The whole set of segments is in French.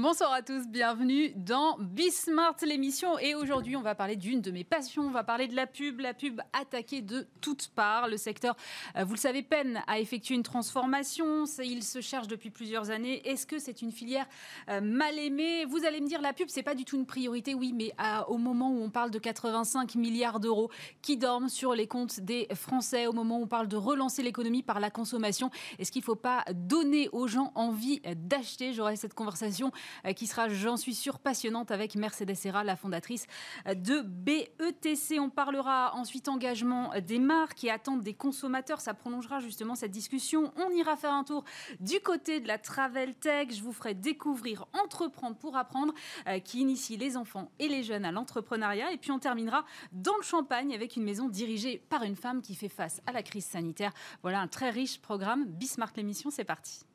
Bonsoir à tous, bienvenue dans Bismart l'émission. Et aujourd'hui, on va parler d'une de mes passions. On va parler de la pub, la pub attaquée de toutes parts. Le secteur, euh, vous le savez, peine à effectuer une transformation. Il se cherche depuis plusieurs années. Est-ce que c'est une filière euh, mal aimée? Vous allez me dire, la pub, c'est pas du tout une priorité. Oui, mais au moment où on parle de 85 milliards d'euros qui dorment sur les comptes des Français, au moment où on parle de relancer l'économie par la consommation, est-ce qu'il ne faut pas donner aux gens envie d'acheter? J'aurai cette conversation euh, qui sera, j'en suis sûre, passionnante avec Mercedes Serra, la fondatrice euh, de BETC. On parlera ensuite engagement des marques qui attendent des consommateurs. Ça prolongera justement cette discussion. On ira faire un tour du côté de la Travel Tech. Je vous ferai découvrir Entreprendre pour apprendre euh, qui initie les enfants et les jeunes à l'entrepreneuriat. Et puis on terminera dans le champagne avec une maison dirigée par une femme qui fait face à la crise sanitaire. Voilà un très riche programme. Bismarck l'émission, c'est parti.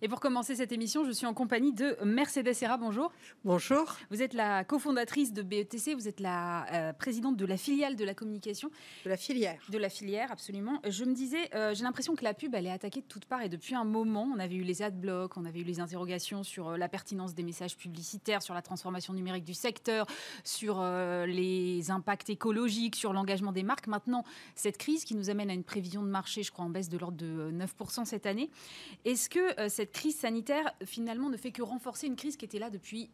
Et pour commencer cette émission, je suis en compagnie de Mercedes Serra. Bonjour. Bonjour. Vous êtes la cofondatrice de BETC, vous êtes la euh, présidente de la filiale de la communication. De la filière. De la filière, absolument. Je me disais, euh, j'ai l'impression que la pub, elle est attaquée de toutes parts et depuis un moment, on avait eu les adblocks, on avait eu les interrogations sur euh, la pertinence des messages publicitaires, sur la transformation numérique du secteur, sur les impacts écologiques, sur l'engagement des marques. Maintenant, cette crise qui nous amène à une prévision de marché, je crois, en baisse de l'ordre de 9% cette année. Est-ce que cette crise sanitaire, finalement, ne fait que renforcer une crise qui était là depuis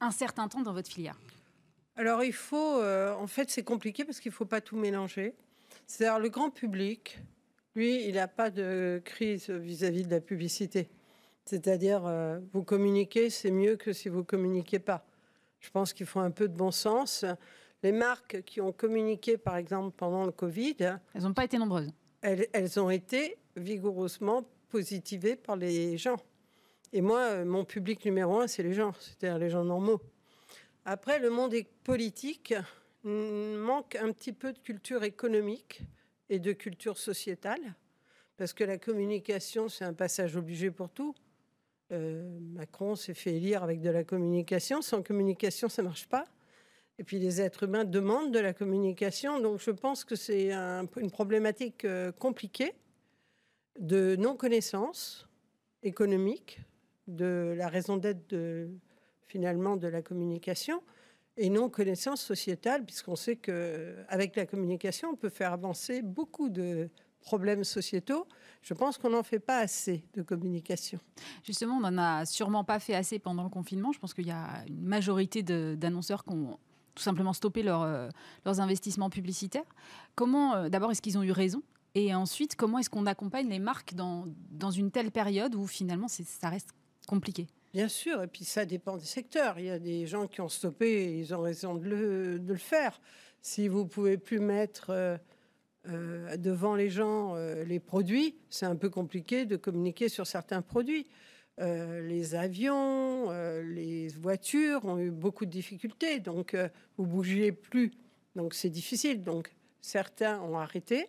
un certain temps dans votre filière Alors, il faut. Euh, en fait, c'est compliqué parce qu'il ne faut pas tout mélanger. C'est-à-dire, le grand public, lui, il n'a pas de crise vis-à-vis de la publicité. C'est-à-dire, euh, vous communiquez, c'est mieux que si vous communiquez pas. Je pense qu'il faut un peu de bon sens. Les marques qui ont communiqué, par exemple, pendant le Covid. Elles n'ont pas été nombreuses. Elles, elles ont été vigoureusement positivé par les gens. Et moi, euh, mon public numéro un, c'est les gens, c'est-à-dire les gens normaux. Après, le monde politique manque un petit peu de culture économique et de culture sociétale, parce que la communication, c'est un passage obligé pour tout. Euh, Macron s'est fait élire avec de la communication. Sans communication, ça ne marche pas. Et puis les êtres humains demandent de la communication. Donc je pense que c'est une problématique euh, compliquée de non-connaissance économique de la raison d'être de, finalement de la communication et non-connaissance sociétale, puisqu'on sait qu'avec la communication, on peut faire avancer beaucoup de problèmes sociétaux. Je pense qu'on n'en fait pas assez de communication. Justement, on n'en a sûrement pas fait assez pendant le confinement. Je pense qu'il y a une majorité d'annonceurs qui ont tout simplement stoppé euh, leurs investissements publicitaires. Comment, euh, d'abord, est-ce qu'ils ont eu raison et ensuite, comment est-ce qu'on accompagne les marques dans, dans une telle période où finalement ça reste compliqué? Bien sûr, et puis ça dépend des secteurs. Il y a des gens qui ont stoppé et ils ont raison de le, de le faire. Si vous pouvez plus mettre euh, euh, devant les gens euh, les produits, c'est un peu compliqué de communiquer sur certains produits. les avions, les voitures ont eu beaucoup de difficultés, donc vous bougiez plus, donc c'est difficile. Donc certains ont arrêté.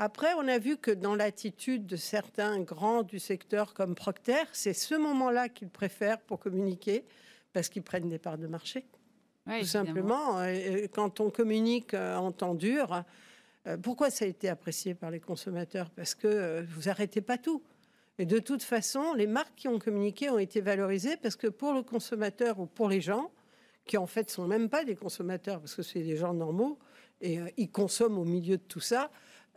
Après, on a vu que dans l'attitude de certains grands du secteur comme Procter, c'est ce moment-là qu'ils préfèrent pour communiquer parce qu'ils prennent des parts de marché. Tout simplement, quand on communique euh, en temps dur, euh, pourquoi ça a été apprécié par les consommateurs? Parce que euh, vous arrêtez pas tout. Et de toute façon, les marques qui ont communiqué ont été valorisées parce que pour le consommateur ou pour les gens, qui en fait sont même pas des consommateurs parce que c'est des gens normaux et ils consomment au milieu de tout ça,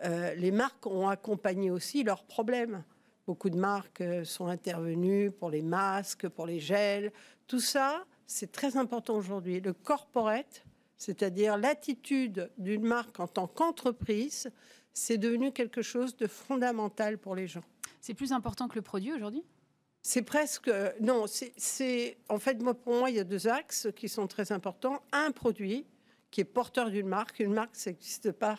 euh, les marques ont accompagné aussi leurs problèmes. Beaucoup de marques euh, sont intervenues pour les masques, pour les gels. Tout ça, c'est très important aujourd'hui. Le corporate, c'est-à-dire l'attitude d'une marque en tant qu'entreprise, c'est devenu quelque chose de fondamental pour les gens. C'est plus important que le produit aujourd'hui? C'est presque non. C'est en fait moi pour moi il y a deux axes qui sont très importants. Un produit qui est porteur d'une marque. Une marque ça n'existe pas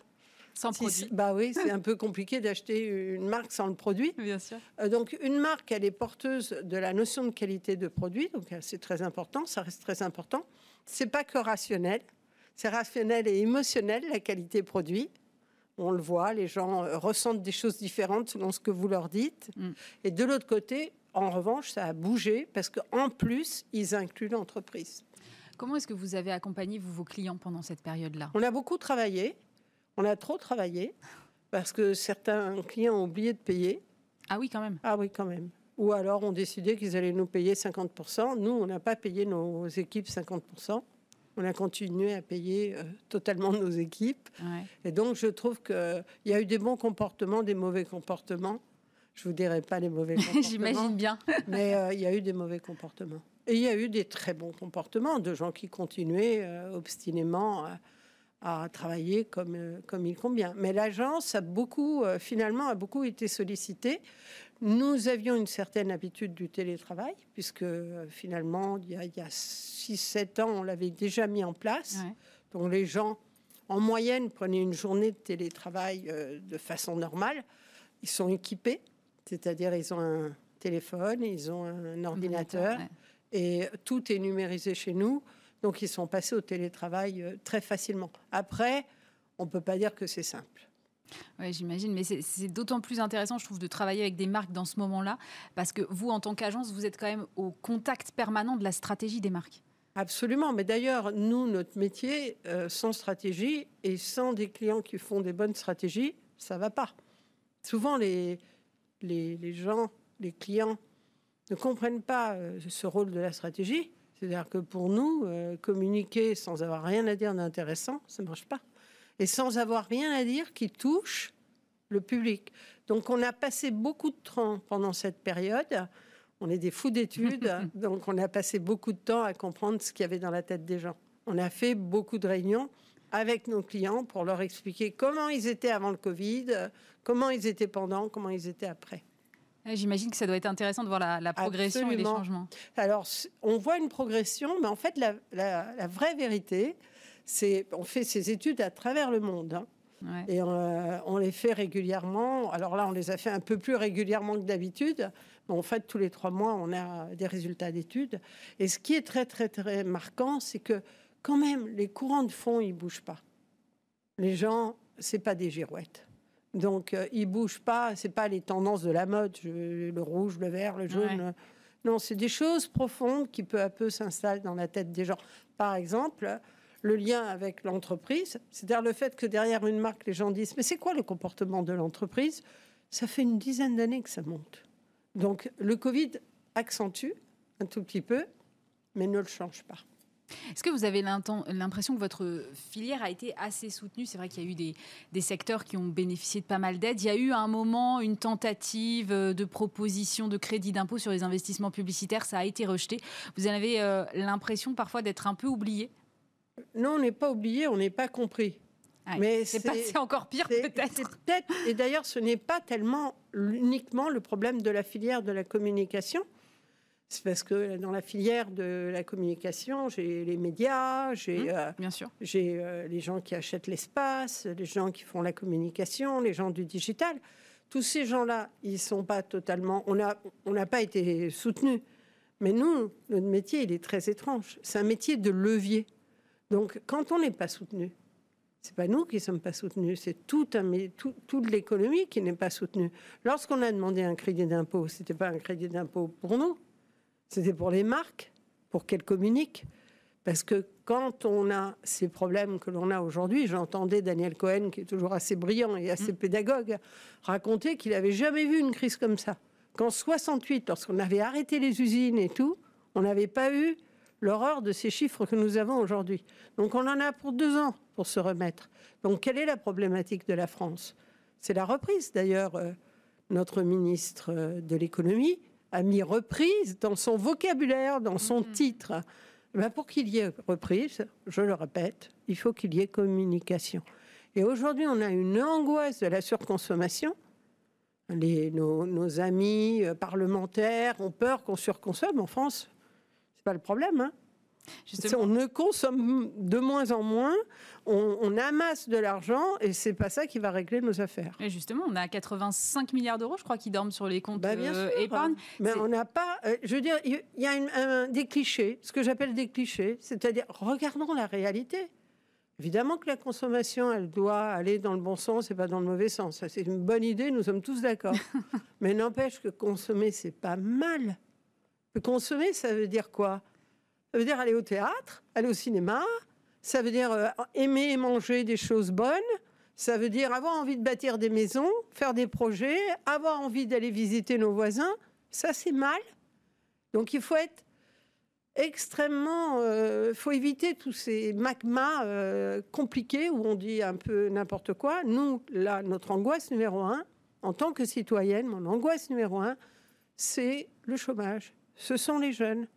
sans produit. Bah oui, c'est un peu compliqué d'acheter une marque sans le produit. Bien sûr. Euh, donc une marque, elle est porteuse de la notion de qualité de produit, donc euh, c'est très important, ça reste très important. C'est pas que rationnel, c'est rationnel et émotionnel la qualité produit. On le voit, les gens euh, ressentent des choses différentes selon ce que vous leur dites. Mm. Et de l'autre côté, en revanche, ça a bougé parce qu'en plus, ils incluent l'entreprise. Comment est-ce que vous avez accompagné vous, vos clients pendant cette période-là? On a beaucoup travaillé. On a trop travaillé parce que certains clients ont oublié de payer. Ah oui, quand même. Ah oui, quand même. Ou alors on décidait qu'ils allaient nous payer 50%. Nous, on n'a pas payé nos équipes 50%. On a continué à payer euh, totalement nos équipes. Et donc, je trouve qu'il y a eu des bons comportements, des mauvais comportements. Je vous dirai pas les mauvais comportements. J'imagine bien. mais euh, il y a eu des mauvais comportements. Et il y a eu des très bons comportements de gens qui continuaient euh, obstinément à, travailler comme, comme il convient. Mais l'agence a beaucoup, finalement, a beaucoup été sollicitée. Nous avions une certaine habitude du télétravail, puisque euh, finalement, il y a, 6-7 ans, on l'avait déjà mis en place. Donc les gens, en moyenne, prenaient une journée de télétravail euh, de façon normale. Ils sont équipés, c'est-à-dire ils ont un téléphone, ils ont un ordinateur, et tout est numérisé chez nous. Donc ils sont passés au télétravail euh, très facilement. Après, on ne peut pas dire que c'est simple. Oui, j'imagine, mais c'est d'autant plus intéressant, je trouve, de travailler avec des marques dans ce moment-là, parce que vous, en tant qu'agence, vous êtes quand même au contact permanent de la stratégie des marques. Absolument, mais d'ailleurs, nous, notre métier, euh, sans stratégie et sans des clients qui font des bonnes stratégies, ça va pas. Souvent, les, les, gens, les clients ne comprennent pas euh, ce rôle de la stratégie. C'est-à-dire que pour nous, euh, communiquer sans avoir rien à dire d'intéressant, ça ne marche pas et sans avoir rien à dire qui touche le public. Donc on a passé beaucoup de temps pendant cette période. On est des fous d'études, donc on a passé beaucoup de temps à comprendre ce qu'il y avait dans la tête des gens. On a fait beaucoup de réunions avec nos clients pour leur expliquer comment ils étaient avant le Covid, comment ils étaient pendant, comment ils étaient après. J'imagine que ça doit être intéressant de voir la, progression et les changements. Alors, on voit une progression, mais en fait, la, la vraie vérité, on fait ces études à travers le monde. Hein. Et euh, on, les fait régulièrement. Alors là, on les a fait un peu plus régulièrement que d'habitude. Mais en fait, tous les trois mois, on a des résultats d'études. Et ce qui est très, très, très marquant, c'est que quand même, les courants de fond, ils bougent pas. Les gens, c'est pas des girouettes. Donc, euh, ils bougent pas. C'est pas les tendances de la mode, le rouge, le vert, le jaune. Non, c'est des choses profondes qui peu à peu s'installent dans la tête des gens. Par exemple, le lien avec l'entreprise, c'est-à-dire le fait que derrière une marque, les gens disent Mais c'est quoi le comportement de l'entreprise? Ça fait une dizaine d'années que ça monte. Donc le Covid accentue un tout petit peu, mais ne le change pas. Est-ce que vous avez l'impression que votre filière a été assez soutenue? C'est vrai qu'il y a eu des, des, secteurs qui ont bénéficié de pas mal d'aides. Il y a eu à un moment une tentative de proposition de crédit d'impôt sur les investissements publicitaires. Ça a été rejeté. Vous en avez euh, l'impression parfois d'être un peu oublié? Non, on n'est pas oublié, on n'est pas compris. mais c'est encore pire peut-être. Peut et d'ailleurs, ce n'est pas tellement uniquement le problème de la filière de la communication. C'est parce que dans la filière de la communication, j'ai les médias, j'ai mmh, euh, bien sûr, j'ai euh, les gens qui achètent l'espace, les gens qui font la communication, les gens du digital. Tous ces gens-là, ils sont pas totalement. On n'a on n'a pas été soutenus. Mais nous, notre métier, il est très étrange. C'est un métier de levier. Donc, quand on n'est pas soutenu, c'est pas nous qui sommes pas soutenus, c'est tout toute l'économie qui n'est pas soutenue. Lorsqu'on a demandé un crédit d'impôt, c'était pas un crédit d'impôt pour nous, c'était pour les marques, pour qu'elles communiquent. Parce que quand on a ces problèmes que l'on a aujourd'hui, j'entendais Daniel Cohen, qui est toujours assez brillant et assez mm. pédagogue, raconter qu'il n'avait jamais vu une crise comme ça. Qu'en 68, lorsqu'on avait arrêté les usines et tout, on n'avait pas eu l'horreur de ces chiffres que nous avons aujourd'hui. Donc on en a pour deux ans pour se remettre. Donc quelle est la problématique de la France? C'est la reprise. D'ailleurs, euh, notre ministre euh, de l'économie a mis reprise dans son vocabulaire, dans son mm-hmm. titre. Ben pour qu'il y ait reprise, je le répète, il faut qu'il y ait communication. Et aujourd'hui, on a une angoisse de la surconsommation. Les, nos, nos, amis euh, parlementaires ont peur qu'on surconsomme en France pas le problème. Hein. On ne consomme de moins en moins, on, amasse de l'argent et c'est pas ça qui va régler nos affaires. Et justement, on a 85 milliards d'euros, je crois, qui dorment sur les comptes bah, bien euh, épargne. Mais on n'a pas. Euh, je veux dire, il y a des clichés, ce que j'appelle des clichés, c'est-à-dire regardons la réalité. Évidemment que la consommation, elle doit aller dans le bon sens et pas dans le mauvais sens. C'est une bonne idée, nous sommes tous d'accord. Mais n'empêche que consommer, c'est pas mal. Consommer, ça veut dire quoi? Ça veut dire aller au théâtre, aller au cinéma, ça veut dire euh, aimer et manger des choses bonnes, Ça veut dire avoir envie de bâtir des maisons, faire des projets, avoir envie d'aller visiter nos voisins. Ça, c'est mal. Donc il faut être extrêmement... Il euh, faut éviter tous ces magmas euh, compliqués où on dit un peu n'importe quoi. Nous, là, notre angoisse numéro un, en tant que citoyenne, mon angoisse numéro un, c'est le chômage. Ce sont les jeunes.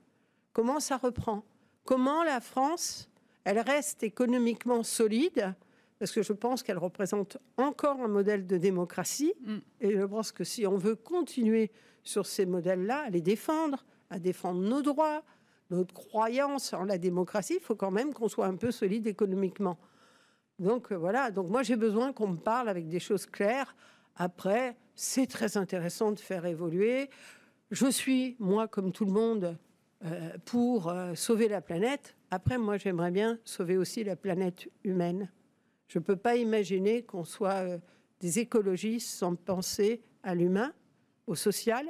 Comment ça reprend? Comment la France, elle reste économiquement solide? Parce que je pense qu'elle représente encore un modèle de démocratie. Mm. Et je pense que si on veut continuer sur ces modèles-là, à les défendre, à défendre nos droits, notre croyance en la démocratie, il faut quand même qu'on soit un peu solide économiquement. Donc euh, voilà, donc moi j'ai besoin qu'on me parle avec des choses claires. Après, c'est très intéressant de faire évoluer. Je suis, moi, comme tout le monde, pour euh, sauver la planète. Après, moi, j'aimerais bien sauver aussi la planète humaine. Je ne peux pas imaginer qu'on soit euh, des écologistes sans penser à l'humain, au social,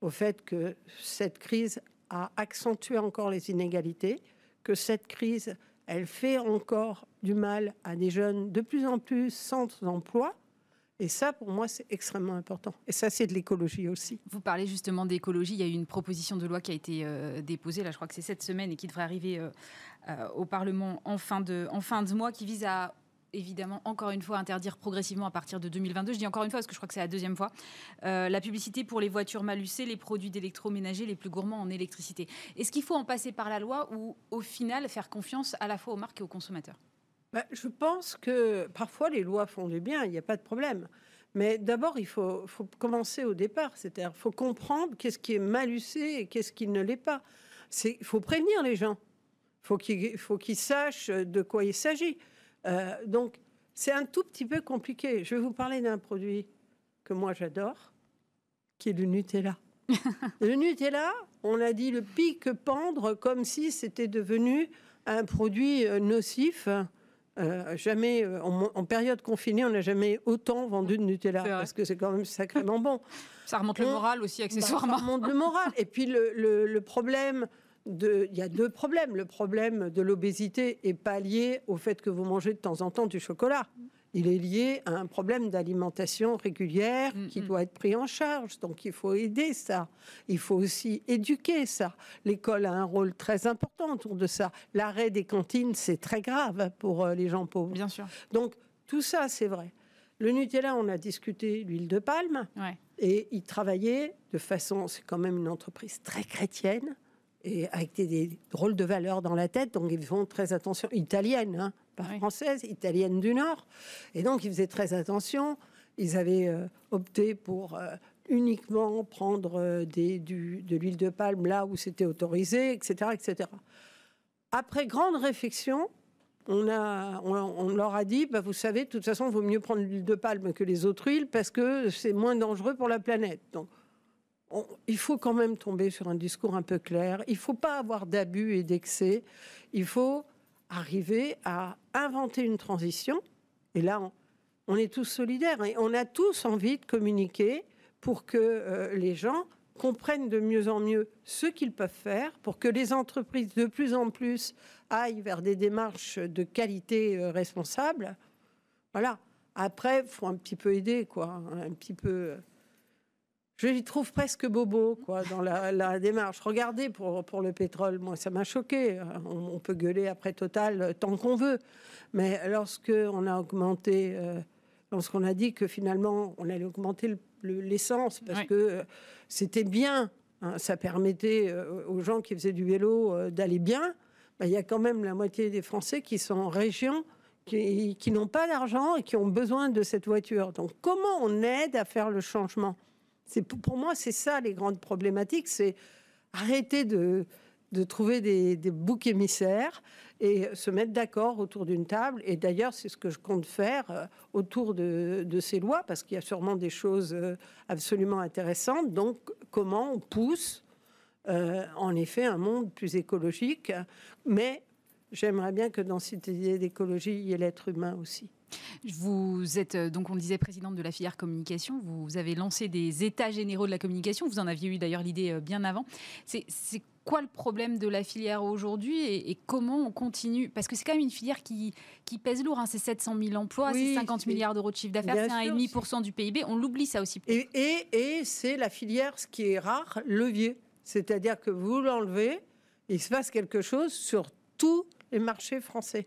au fait que cette crise a accentué encore les inégalités, que cette crise, elle fait encore du mal à des jeunes de plus en plus sans emploi, et ça, pour moi, c'est extrêmement important. Et ça, c'est de l'écologie aussi. Vous parlez justement d'écologie. Il y a eu une proposition de loi qui a été euh, déposée, là, je crois que c'est cette semaine, et qui devrait arriver euh, euh, au Parlement en fin, de, mois, qui vise à évidemment, encore une fois, interdire progressivement à partir de 2022. Je dis encore une fois parce que je crois que c'est la deuxième fois. la publicité pour les voitures malucées, les produits d'électroménager les plus gourmands en électricité. Est-ce qu'il faut en passer par la loi ou, au final, faire confiance à la fois aux marques et aux consommateurs? Bah, je pense que parfois les lois font du bien, il n'y a pas de problème. Mais d'abord, il faut, commencer au départ, c'est-à-dire il faut comprendre qu'est-ce qui est malucé et qu'est-ce qui ne l'est pas. Il faut prévenir les gens, il faut qu'ils sachent de quoi il s'agit. Euh, donc, c'est un tout petit peu compliqué. Je vais vous parler d'un produit que moi j'adore, qui est le Nutella. le Nutella, on a dit le pic pendre comme si c'était devenu un produit euh, nocif euh, jamais, euh, en, période confinée, on n'a jamais autant vendu de Nutella parce que c'est quand même sacrément bon. Ça remonte le moral aussi, accessoirement. Bah, ça remonte le moral. Et puis le, problème de, il y a deux problèmes. Le problème de l'obésité est pas lié au fait que vous mangez de temps en temps du chocolat il est lié à un problème d'alimentation régulière mm, qui mm. doit être pris en charge. Donc il faut aider ça. Il faut aussi éduquer ça. L'école a un rôle très important autour de ça. L'arrêt des cantines, c'est très grave pour euh, les gens pauvres. Bien sûr. Donc tout ça, c'est vrai. Le Nutella, on a discuté l'huile de palme. Et il travaillait de façon, c'est quand même une entreprise très chrétienne et avec des, drôles de valeurs dans la tête, donc ils font très attention, italienne, hein, pas française, italienne du Nord, et donc ils faisaient très attention. Ils avaient euh, opté pour euh, uniquement prendre euh, des, du, de l'huile de palme là où c'était autorisé, etc., etc. Après grande réflexion, on, a, on, leur a dit, bah, vous savez, de toute façon, il vaut mieux prendre l'huile de palme que les autres huiles parce que c'est moins dangereux pour la planète. Donc, il faut quand même tomber sur un discours un peu clair. Il ne faut pas avoir d'abus et d'excès. Il faut arriver à inventer une transition. Et là, on, est tous solidaires et on a tous envie de communiquer pour que euh, les gens comprennent de mieux en mieux ce qu'ils peuvent faire, pour que les entreprises de plus en plus aillent vers des démarches de qualité euh, responsable. Voilà. Après, faut un petit peu aider, quoi, un petit peu. Euh, je trouve presque bobo quoi, dans la, démarche. Regardez pour, pour le pétrole, moi ça m'a choqué. On, peut gueuler après Total tant qu'on veut. Mais lorsque on a augmenté, euh, lorsqu'on a dit que finalement on allait augmenter l'essence parce que euh, c'était bien, hein, ça permettait euh, aux gens qui faisaient du vélo d'aller bien, bah, il y a quand même la moitié des Français qui sont en région qui, qui n'ont pas d'argent et qui ont besoin de cette voiture. Donc comment on aide à faire le changement? Pour moi, c'est ça les grandes problématiques, c'est arrêter de, trouver des, boucs émissaires et se mettre d'accord autour d'une table. Et d'ailleurs, c'est ce que je compte faire euh, autour de, ces lois, parce qu'il y a sûrement des choses euh, absolument intéressantes. Donc, comment on pousse, euh, en effet, un monde plus écologique, mais j'aimerais bien que dans cette idée d'écologie, il y ait l'être humain aussi. Vous êtes, euh, donc on disait, présidente de la filière communication. Vous avez lancé des états généraux de la communication. Vous en aviez eu d'ailleurs l'idée euh, bien avant. C'est quoi le problème de la filière aujourd'hui et, comment on continue? Parce que c'est quand même une filière qui, qui pèse lourd. Hein. C'est 700 000 emplois, c'est 50 milliards d'euros de chiffre d'affaires, c'est 1,5% du PIB. On l'oublie ça aussi. Et, et, et c'est la filière, ce qui est rare, levier. C'est-à-dire que vous l'enlevez, il se passe quelque chose sur tous les marchés français.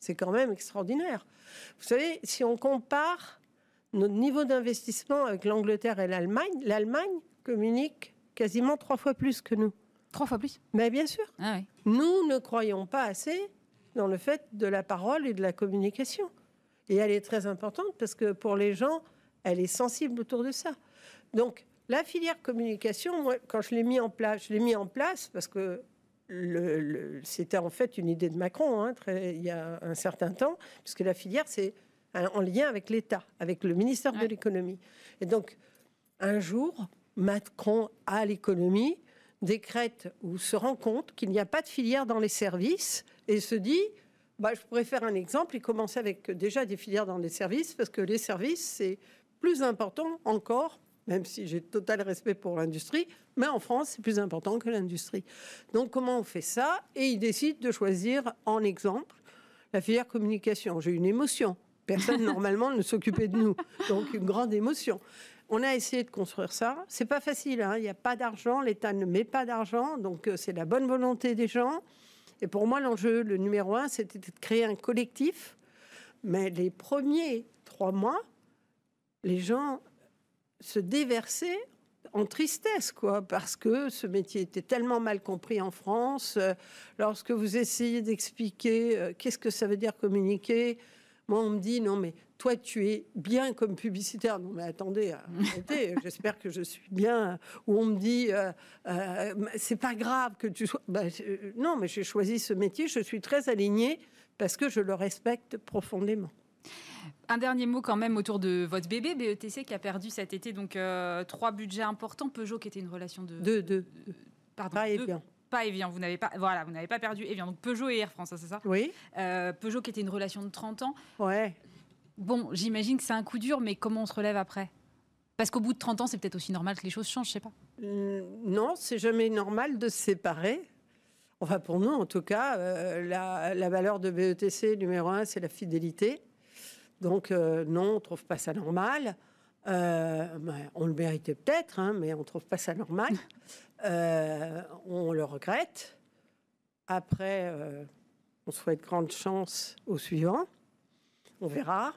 C'est quand même extraordinaire. Vous savez, si on compare notre niveau d'investissement avec l'Angleterre et l'Allemagne, l'Allemagne communique quasiment trois fois plus que nous. Trois fois plus? Mais bien sûr. Ah nous ne croyons pas assez dans le fait de la parole et de la communication. Et elle est très importante parce que pour les gens, elle est sensible autour de ça. Donc, la filière communication, moi, quand je l'ai mis en place, je l'ai mis en place parce que c'était en fait une idée de Macron hein, il y a un certain temps, puisque la filière, c'est en lien avec l'État, avec le ministère de l'économie. Et donc, un jour, Macron à l'économie décrète ou se rend compte qu'il n'y a pas de filière dans les services et se dit bah, je pourrais faire un exemple et commencer avec déjà des filières dans les services parce que les services, c'est plus important encore même si j'ai total respect pour l'industrie, mais en France, c'est plus important que l'industrie. Donc comment on fait ça? Et il décide de choisir en exemple la filière communication. J'ai une émotion. Personne normalement ne s'occupait de nous, donc une grande émotion. On a essayé de construire ça. C'est pas facile. Hein. Il n'y a pas d'argent. L'État ne met pas d'argent, donc euh, c'est la bonne volonté des gens. Et pour moi, l'enjeu, le numéro un, c'était de créer un collectif. Mais les premiers trois mois, les gens se déverser en tristesse, quoi, parce que ce métier était tellement mal compris en France. Euh, lorsque vous essayez d'expliquer euh, qu'est-ce que ça veut dire communiquer, moi, on me dit non, mais toi, tu es bien comme publicitaire. Non, mais attendez, arrêtez, j'espère que je suis bien. Ou on me dit, euh, c'est pas grave que tu sois. Bah, non, mais j'ai choisi ce métier, je suis très alignée parce que je le respecte profondément. Un dernier mot quand même autour de votre bébé, BETC, qui a perdu cet été donc euh, trois budgets importants. Peugeot, qui était une relation de... Deux, deux. Pardon, pas Evian. Pas Evian, vous n'avez pas, voilà, vous n'avez pas perdu Evian. Donc Peugeot et Air France, hein, c'est ça? Oui. Euh, Peugeot, qui était une relation de 30 ans. Ouais. Bon, j'imagine que c'est un coup dur, mais comment on se relève après? Parce qu'au bout de 30 ans, c'est peut-être aussi normal que les choses changent, je sais pas. Mmh, non, c'est jamais normal de se séparer. Enfin, pour nous, en tout cas, euh, la, la, valeur de BETC numéro un, c'est la fidélité. Donc euh, non, on ne trouve pas ça normal. Euh, ben, on le méritait peut-être, hein, mais on ne trouve pas ça normal. Euh, on le regrette. Après, on souhaite grande chance au suivant. On verra.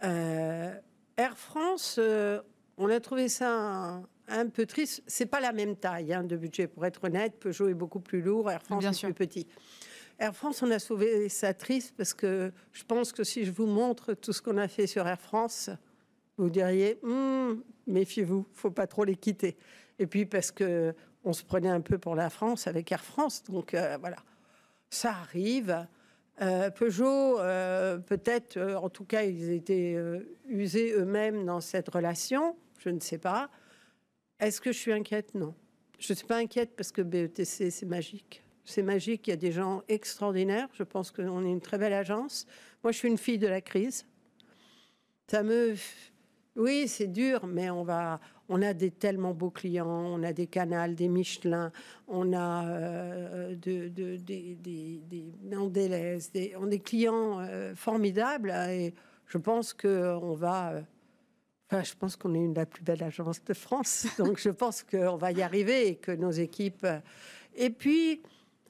Air France, on a trouvé ça un, peu triste. C'est pas la même taille hein, de budget, pour être honnête. Peugeot est beaucoup plus lourd, Air France est plus petit. Air France, on a sauvé ça triste parce que je pense que si je vous montre tout ce qu'on a fait sur Air France, vous diriez hum, méfiez-vous, faut pas trop les quitter. Et puis parce que on se prenait un peu pour la France avec Air France, donc euh, voilà, ça arrive. Euh, Peugeot, euh, peut-être, en tout cas, ils étaient usés eux-mêmes dans cette relation. Je ne sais pas. Est-ce que je suis inquiète? Non. Je ne suis pas inquiète parce que BETC, c'est magique. C'est magique, il y a des gens extraordinaires. Je pense qu'on est une très belle agence. Moi, je suis une fille de la crise. Ça me. Oui, c'est dur, mais on va. On a des tellement beaux clients, on a des canals, des Michelin, on a euh, de, des, des, des on des clients euh, formidables et je pense qu'on va. Euh, enfin, je pense qu'on est une la plus belle agence de France, donc je pense qu'on va y arriver et que nos équipes. Et puis,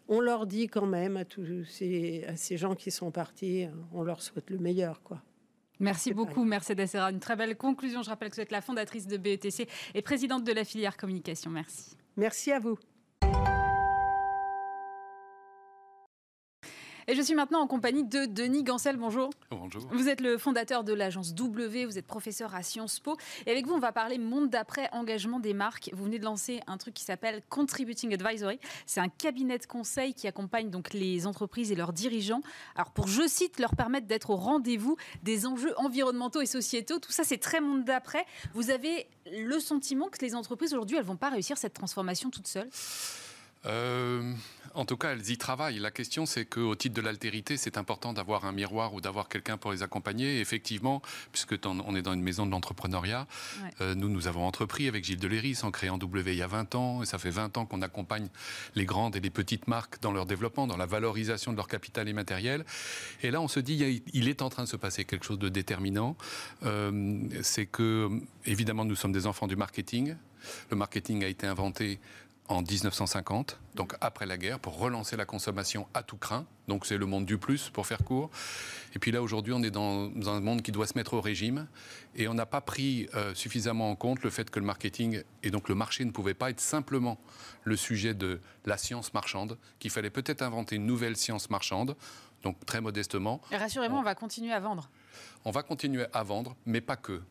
on leur dit quand même à tous ces, à ces gens qui sont partis, on leur souhaite le meilleur, quoi. Merci beaucoup, Mercedes Serra. Une très belle conclusion. Je rappelle que vous êtes la fondatrice de BETC et présidente de la filière communication. Merci. Merci à vous. Et je suis maintenant en compagnie de Denis Gancel. Bonjour. Bonjour. Vous êtes le fondateur de l'agence W, vous êtes professeur à Sciences Po. Et avec vous, on va parler monde d'après, engagement des marques. Vous venez de lancer un truc qui s'appelle Contributing Advisory. C'est un cabinet de conseil qui accompagne donc les entreprises et leurs dirigeants. Alors pour, je cite, leur permettre d'être au rendez-vous des enjeux environnementaux et sociétaux. Tout ça, c'est très monde d'après. Vous avez le sentiment que les entreprises aujourd'hui, elles vont pas réussir cette transformation toutes seules? Euh, en tout cas, elles y travaillent. La question, c'est qu'au titre de l'altérité, c'est important d'avoir un miroir ou d'avoir quelqu'un pour les accompagner. effectivement, puisque on est dans une maison de l'entrepreneuriat, euh, nous, nous avons entrepris avec Gilles Deléris en créant W il y a 20 ans. Et ça fait 20 ans qu'on accompagne les grandes et les petites marques dans leur développement, dans la valorisation de leur capital immatériel. Et là, on se dit, il est en train de se passer quelque chose de déterminant. Euh, c'est que, évidemment, nous sommes des enfants du marketing. Le marketing a été inventé en 1950, donc après la guerre, pour relancer la consommation à tout craint. Donc c'est le monde du plus, pour faire court. Et puis là, aujourd'hui, on est dans un monde qui doit se mettre au régime. Et on n'a pas pris euh, suffisamment en compte le fait que le marketing et donc le marché ne pouvait pas être simplement le sujet de la science marchande, qu'il fallait peut-être inventer une nouvelle science marchande, donc très modestement. rassurez-moi, on va continuer à vendre. On va continuer à vendre, mais pas que.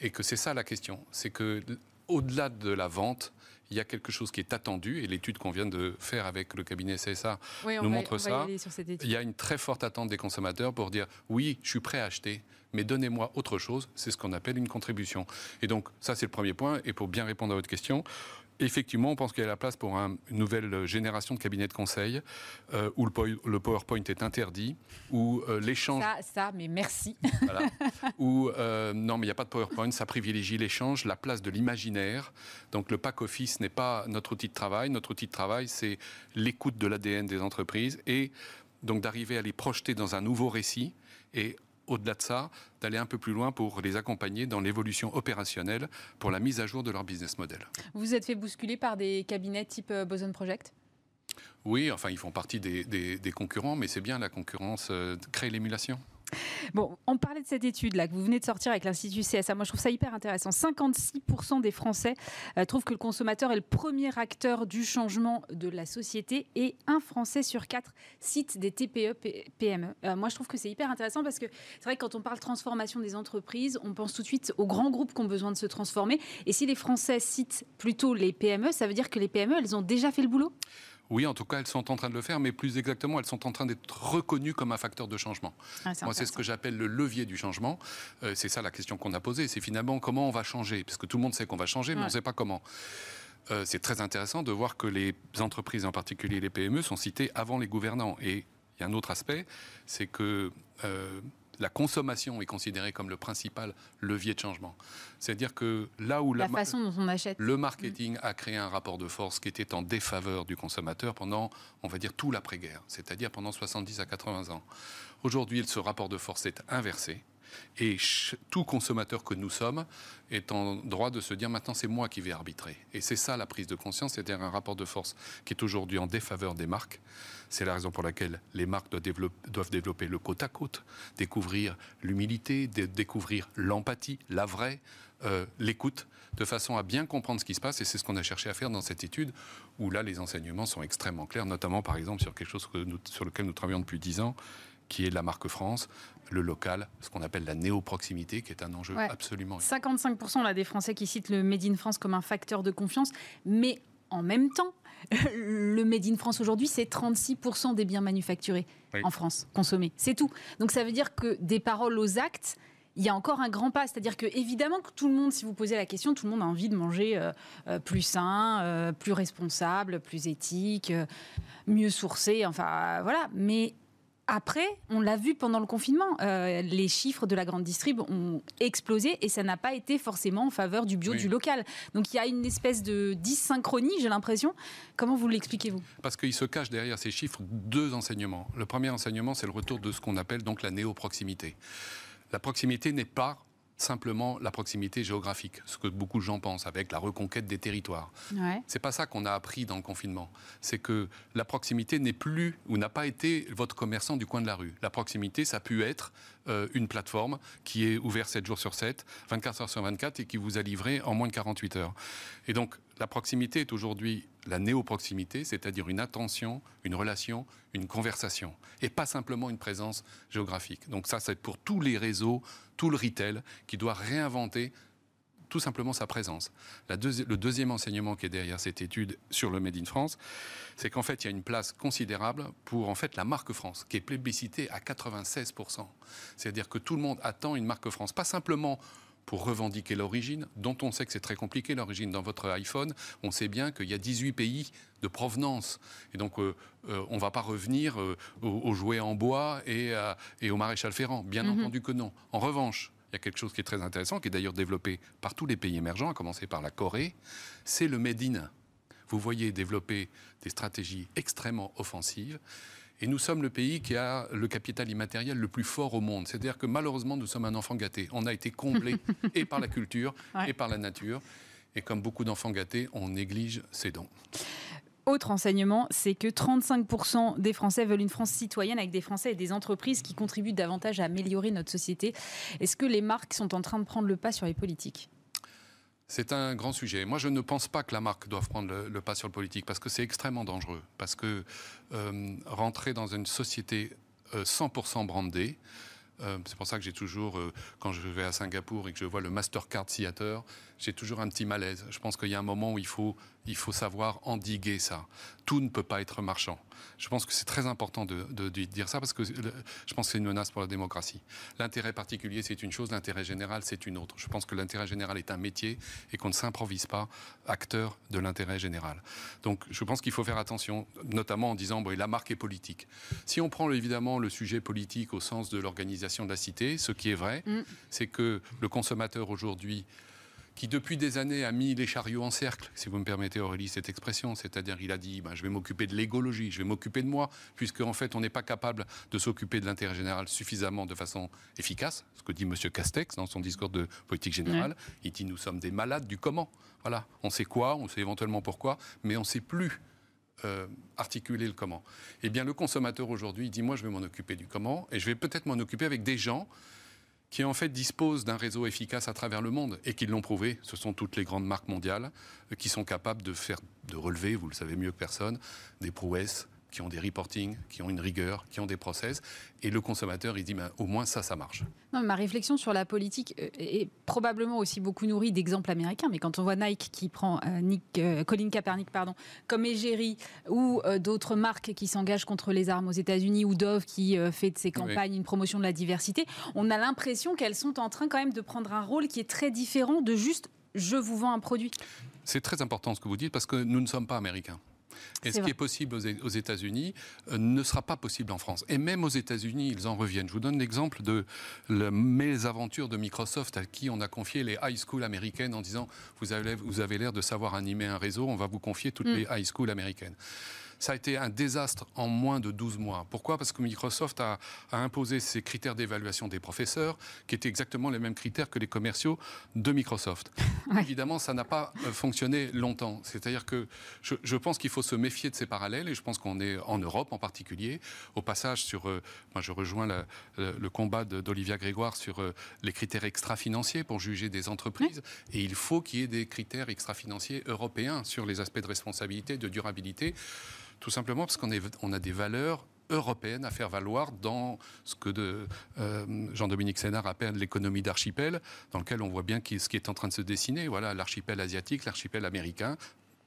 Et que c'est ça la question. C'est que au-delà de la vente, il y a quelque chose qui est attendu, et l'étude qu'on vient de faire avec le cabinet CSA nous montre ça. Il y a une très forte attente des consommateurs pour dire oui, je suis prêt à acheter, mais donnez-moi autre chose. C'est ce qu'on appelle une contribution. Et donc, ça, c'est le premier point. Et pour bien répondre à votre question, effectivement, on pense qu'il y a la place pour une nouvelle génération de cabinets de conseil euh, où le, PowerPoint est interdit, où euh, l'échange. Ça, ça, mais merci. Voilà. où, euh, non, mais il n'y a pas de PowerPoint, ça privilégie l'échange, la place de l'imaginaire. Donc le pack office n'est pas notre outil de travail. Notre outil de travail, c'est l'écoute de l'ADN des entreprises et donc d'arriver à les projeter dans un nouveau récit et au-delà de ça, d'aller un peu plus loin pour les accompagner dans l'évolution opérationnelle pour la mise à jour de leur business model. Vous vous êtes fait bousculer par des cabinets type euh, Boson Project? Oui, enfin, ils font partie des, concurrents, mais c'est bien la concurrence euh, crée l'émulation. Bon, on parlait de cette étude-là que vous venez de sortir avec l'Institut CSA. Moi, je trouve ça hyper intéressant. 56% des Français euh, trouvent que le consommateur est le premier acteur du changement de la société et un Français sur quatre cite des TPE, PME. Euh, moi, je trouve que c'est hyper intéressant parce que c'est vrai que quand on parle transformation des entreprises, on pense tout de suite aux grands groupes qui ont besoin de se transformer. Et si les Français citent plutôt les PME, ça veut dire que les PME, elles ont déjà fait le boulot? Oui, en tout cas, elles sont en train de le faire, mais plus exactement, elles sont en train d'être reconnues comme un facteur de changement. Ah, Moi, c'est ce que j'appelle le levier du changement. Euh, c'est ça la question qu'on a posée. C'est finalement comment on va changer, parce que tout le monde sait qu'on va changer, mais on ne sait pas comment. Euh, c'est très intéressant de voir que les entreprises, en particulier les PME, sont citées avant les gouvernants. Et il y a un autre aspect, c'est que euh, la consommation est considérée comme le principal levier de changement. C'est-à-dire que là où la, façon dont on achète. le marketing a créé un rapport de force qui était en défaveur du consommateur pendant, on va dire, tout l'après-guerre, c'est-à-dire pendant 70 à 80 ans. Aujourd'hui, ce rapport de force est inversé. Et tout consommateur que nous sommes est en droit de se dire maintenant c'est moi qui vais arbitrer. Et c'est ça la prise de conscience, c'est-à-dire un rapport de force qui est aujourd'hui en défaveur des marques. C'est la raison pour laquelle les marques doivent développer, le côte à côte, découvrir l'humilité, découvrir l'empathie, la vraie, euh, l'écoute, de façon à bien comprendre ce qui se passe. Et c'est ce qu'on a cherché à faire dans cette étude, où là les enseignements sont extrêmement clairs, notamment par exemple sur quelque chose sur lequel nous travaillons depuis dix ans, qui est la marque France, le local, ce qu'on appelle la néo-proximité, qui est un enjeu absolument. 55% là, des Français qui citent le Made in France comme un facteur de confiance, mais en même temps, le Made in France aujourd'hui, c'est 36% des biens manufacturés en France, consommés. C'est tout. Donc ça veut dire que des paroles aux actes, il y a encore un grand pas. C'est-à-dire que, évidemment, que tout le monde, si vous posez la question, tout le monde a envie de manger euh, euh, plus sain, euh, plus responsable, plus éthique, mieux sourcé, enfin voilà. Mais après, on l'a vu pendant le confinement, euh, les chiffres de la grande distrib ont explosé et ça n'a pas été forcément en faveur du bio, du local. Donc il y a une espèce de dysynchronie, j'ai l'impression. Comment vous l'expliquez-vous? Parce qu'il se cache derrière ces chiffres deux enseignements. Le premier enseignement, c'est le retour de ce qu'on appelle donc la néo-proximité. La proximité n'est pas simplement la proximité géographique, ce que beaucoup de gens pensent avec la reconquête des territoires. Ouais. C'est pas ça qu'on a appris dans le confinement. C'est que la proximité n'est plus ou n'a pas été votre commerçant du coin de la rue. La proximité, ça a pu être euh, une plateforme qui est ouverte 7 jours sur 7, 24 heures sur 24 et qui vous a livré en moins de 48 heures. Et donc la proximité est aujourd'hui la néo-proximité, c'est-à-dire une attention, une relation, une conversation, et pas simplement une présence géographique. Donc ça, c'est pour tous les réseaux, tout le retail, qui doit réinventer tout simplement sa présence. le deuxième enseignement qui est derrière cette étude sur le Made in France, c'est qu'en fait, il y a une place considérable pour en fait la marque France, qui est plébiscitée à 96%. C'est-à-dire que tout le monde attend une marque France, pas simplement pour revendiquer l'origine, dont on sait que c'est très compliqué l'origine dans votre iPhone. On sait bien qu'il y a 18 pays de provenance. Et donc, on ne va pas revenir aux, jouets en bois et, au maréchal Ferrand. Bien mhm. entendu que non. En revanche, il y a quelque chose qui est très intéressant, qui est d'ailleurs développé par tous les pays émergents, à commencer par la Corée, c'est le Made in. Vous voyez développer des stratégies extrêmement offensives. Et nous sommes le pays qui a le capital immatériel le plus fort au monde. C'est-à-dire que malheureusement, nous sommes un enfant gâté. On a été comblé et par la culture et par la nature. Et comme beaucoup d'enfants gâtés, on néglige ces dons. Autre enseignement, c'est que 35% des Français veulent une France citoyenne avec des Français et des entreprises qui contribuent davantage à améliorer notre société. Est-ce que les marques sont en train de prendre le pas sur les politiques? C'est un grand sujet. Moi, je ne pense pas que la marque doive prendre le, pas sur le politique parce que c'est extrêmement dangereux. Parce que euh, rentrer dans une société 100% euh, brandée, euh, c'est pour ça que j'ai toujours, quand je vais à Singapour et que je vois le Mastercard Theater, j'ai toujours un petit malaise. Je pense qu'il y a un moment où il faut, il faut savoir endiguer ça. Tout ne peut pas être marchand. Je pense que c'est très important de, dire ça parce que je pense que c'est une menace pour la démocratie. L'intérêt particulier, c'est une chose, l'intérêt général, c'est une autre. Je pense que l'intérêt général est un métier et qu'on ne s'improvise pas acteur de l'intérêt général. Donc je pense qu'il faut faire attention, notamment en disant, bon, la marque est politique. Si on prend évidemment le sujet politique au sens de l'organisation de la cité, ce qui est vrai, mm. c'est que le consommateur aujourd'hui qui depuis des années a mis les chariots en cercle, si vous me permettez Aurélie cette expression, c'est-à-dire il a dit ben, je vais m'occuper de l'égologie, je vais m'occuper de moi, puisque en fait on n'est pas capable de s'occuper de l'intérêt général suffisamment de façon efficace, ce que dit M. Castex dans son discours de politique générale, il dit nous sommes des malades du comment. Voilà, on sait quoi, on sait éventuellement pourquoi, mais on ne sait plus euh, articuler le comment. Eh bien, le consommateur aujourd'hui dit moi, je vais m'en occuper du comment, et je vais peut-être m'en occuper avec des gens qui en fait disposent d'un réseau efficace à travers le monde et qui l'ont prouvé. Ce sont toutes les grandes marques mondiales euh, qui sont capables de faire, de relever, vous le savez mieux que personne, des prouesses qui ont des reporting, qui ont une rigueur, qui ont des process. Et le consommateur, il dit, ben, au moins ça, ça marche. Non, ma réflexion sur la politique euh, est probablement aussi beaucoup nourrie d'exemples américains. Mais quand on voit Nike qui prend euh, Nick, euh, Colin Kaepernick pardon, comme égérie, ou d'autres marques qui s'engagent contre les armes aux États-Unis, ou Dove qui fait de ses campagnes une promotion de la diversité, on a l'impression qu'elles sont en train quand même de prendre un rôle qui est très différent de juste je vous vends un produit. C'est très important ce que vous dites parce que nous ne sommes pas américains. Et ce qui est possible aux États-Unis euh, ne sera pas possible en France. Et même aux États-Unis, ils en reviennent. Je vous donne l'exemple de la mésaventure de Microsoft à qui on a confié les high school américaines en disant vous avez, vous avez l'air de savoir animer un réseau, on va vous confier toutes mm. les high school américaines. Ça a été un désastre en moins de 12 mois. Pourquoi? Parce que Microsoft a, imposé ses critères d'évaluation des professeurs, qui étaient exactement les mêmes critères que les commerciaux de Microsoft. Évidemment, ça n'a pas euh, fonctionné longtemps. C'est-à-dire que je, pense qu'il faut se méfier de ces parallèles, et je pense qu'on est en Europe en particulier. Au passage, sur, euh, moi je rejoins le, combat d'Olivia Grégoire sur euh, les critères extra-financiers pour juger des entreprises, et il faut qu'il y ait des critères extra-financiers européens sur les aspects de responsabilité, de durabilité. Tout simplement parce qu'on on a des valeurs européennes à faire valoir dans ce que euh, Jean-Dominique Sénard appelle l'économie d'archipel, dans lequel on voit bien ce qui est en train de se dessiner. Voilà, l'archipel asiatique, l'archipel américain,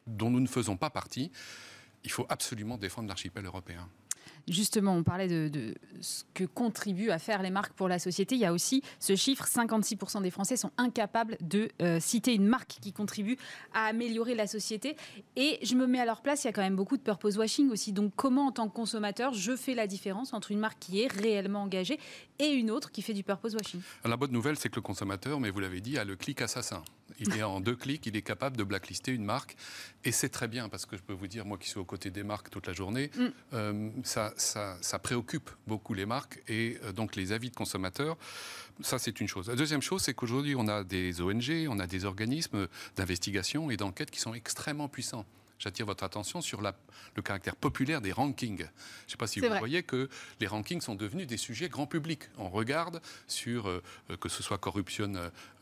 dont nous ne faisons pas partie. Il faut absolument défendre l'archipel européen. Justement, on parlait de, ce que contribuent à faire les marques pour la société. Il y a aussi ce chiffre 56% des Français sont incapables de euh, citer une marque qui contribue à améliorer la société. Et je me mets à leur place, il y a quand même beaucoup de purpose washing aussi. Donc, comment, en tant que consommateur, je fais la différence entre une marque qui est réellement engagée et une autre qui fait du purpose washing? La bonne nouvelle, c'est que le consommateur, mais vous l'avez dit, a le clic assassin. Il est en deux clics, il est capable de blacklister une marque. Et c'est très bien, parce que je peux vous dire, moi qui suis aux côtés des marques toute la journée, mm. euh, ça, ça, préoccupe beaucoup les marques et euh, donc les avis de consommateurs. Ça, c'est une chose. La deuxième chose, c'est qu'aujourd'hui, on a des ONG, on a des organismes d'investigation et d'enquête qui sont extrêmement puissants j'attire votre attention sur le caractère populaire des rankings. Je ne sais pas si vous voyez que les rankings sont devenus des sujets grand public. On regarde sur euh, que ce soit Corruption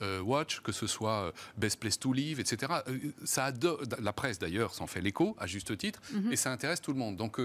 euh, Watch, que ce soit Best Place to Live, etc. Ça la presse d'ailleurs s'en fait l'écho à juste titre mhm. et ça intéresse tout le monde. Donc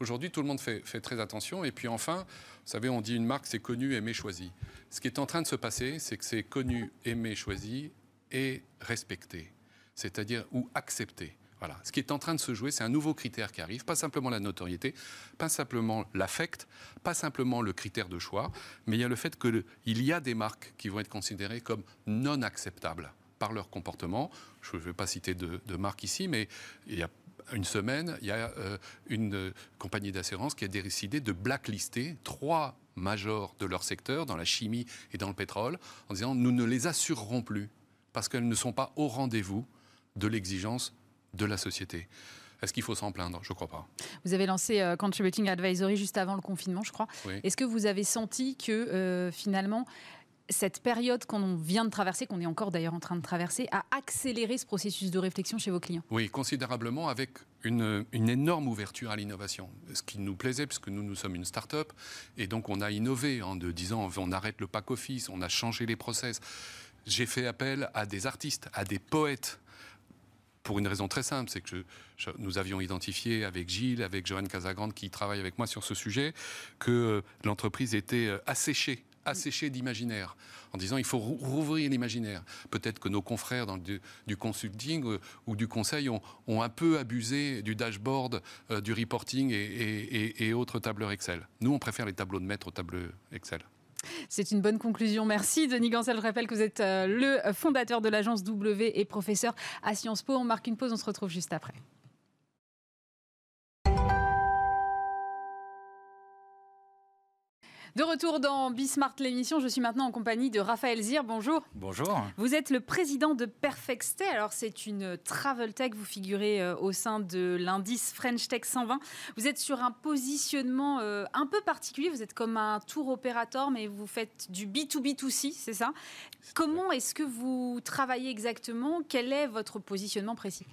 aujourd'hui, tout le monde fait, fait très attention. Et puis enfin, vous savez, on dit une marque, c'est connu, aimé, choisi. Ce qui est en train de se passer, c'est que c'est connu, aimé, choisi et respecté, c'est-à-dire ou accepté. Voilà. Ce qui est en train de se jouer, c'est un nouveau critère qui arrive, pas simplement la notoriété, pas simplement l'affect, pas simplement le critère de choix, mais il y a le fait qu'il y a des marques qui vont être considérées comme non acceptables par leur comportement. Je ne vais pas citer de, de marque ici, mais il y a une semaine, il y a euh, une compagnie d'assurance qui a décidé de blacklister trois majors de leur secteur, dans la chimie et dans le pétrole, en disant nous ne les assurerons plus parce qu'elles ne sont pas au rendez-vous de l'exigence de la société. Est-ce qu'il faut s'en plaindre? Je ne crois pas. Vous avez lancé euh, Contributing Advisory juste avant le confinement, je crois. Est-ce que vous avez senti que euh, finalement cette période qu'on vient de traverser, qu'on est encore d'ailleurs en train de traverser, a accéléré ce processus de réflexion chez vos clients? Oui, considérablement, avec une, énorme ouverture à l'innovation. Ce qui nous plaisait, puisque nous, nous sommes une start-up, et donc on a innové en disant on arrête le pack office, on a changé les process. J'ai fait appel à des artistes, à des poètes, pour une raison très simple, c'est que nous avions identifié avec Gilles, avec Johan Casagrande qui travaille avec moi sur ce sujet, que euh, l'entreprise était euh, asséchée asséché d'imaginaire, en disant il faut rouvrir l'imaginaire. Peut-être que nos confrères du, consulting euh, ou du conseil ont, un peu abusé du dashboard, du reporting et, autres tableurs Excel. Nous, on préfère les tableaux de maître aux tableaux Excel. C'est une bonne conclusion. Merci. Denis Gancel, je rappelle que vous êtes euh, le fondateur de l'agence W et professeur à Sciences Po. On marque une pause, on se retrouve juste après. De retour dans Bismart l'émission, je suis maintenant en compagnie de Raphaël Zir. Bonjour. Bonjour. Vous êtes le président de Perfect Stay. Alors c'est une travel tech, vous figurez euh, au sein de l'indice French Tech 120. Vous êtes sur un positionnement euh, un peu particulier, vous êtes comme un tour opérateur mais vous faites du B2B2C, c'est ça? Comment est-ce que vous travaillez exactement? Quel est votre positionnement précis?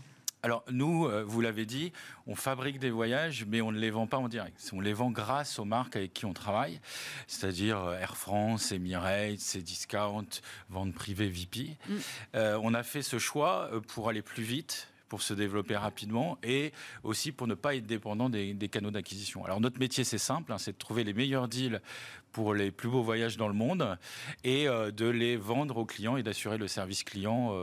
Alors nous, euh, vous l'avez dit, on fabrique des voyages, mais on ne les vend pas en direct. On les vend grâce aux marques avec qui on travaille, c'est-à-dire euh, Air France, Emirates, Cdiscount, vente privée VP. Mm. Euh, on a fait ce choix pour aller plus vite, pour se développer rapidement et aussi pour ne pas être dépendant des, canaux d'acquisition. Alors notre métier c'est simple, hein, c'est de trouver les meilleurs deals pour les plus beaux voyages dans le monde et de les vendre aux clients et d'assurer le service client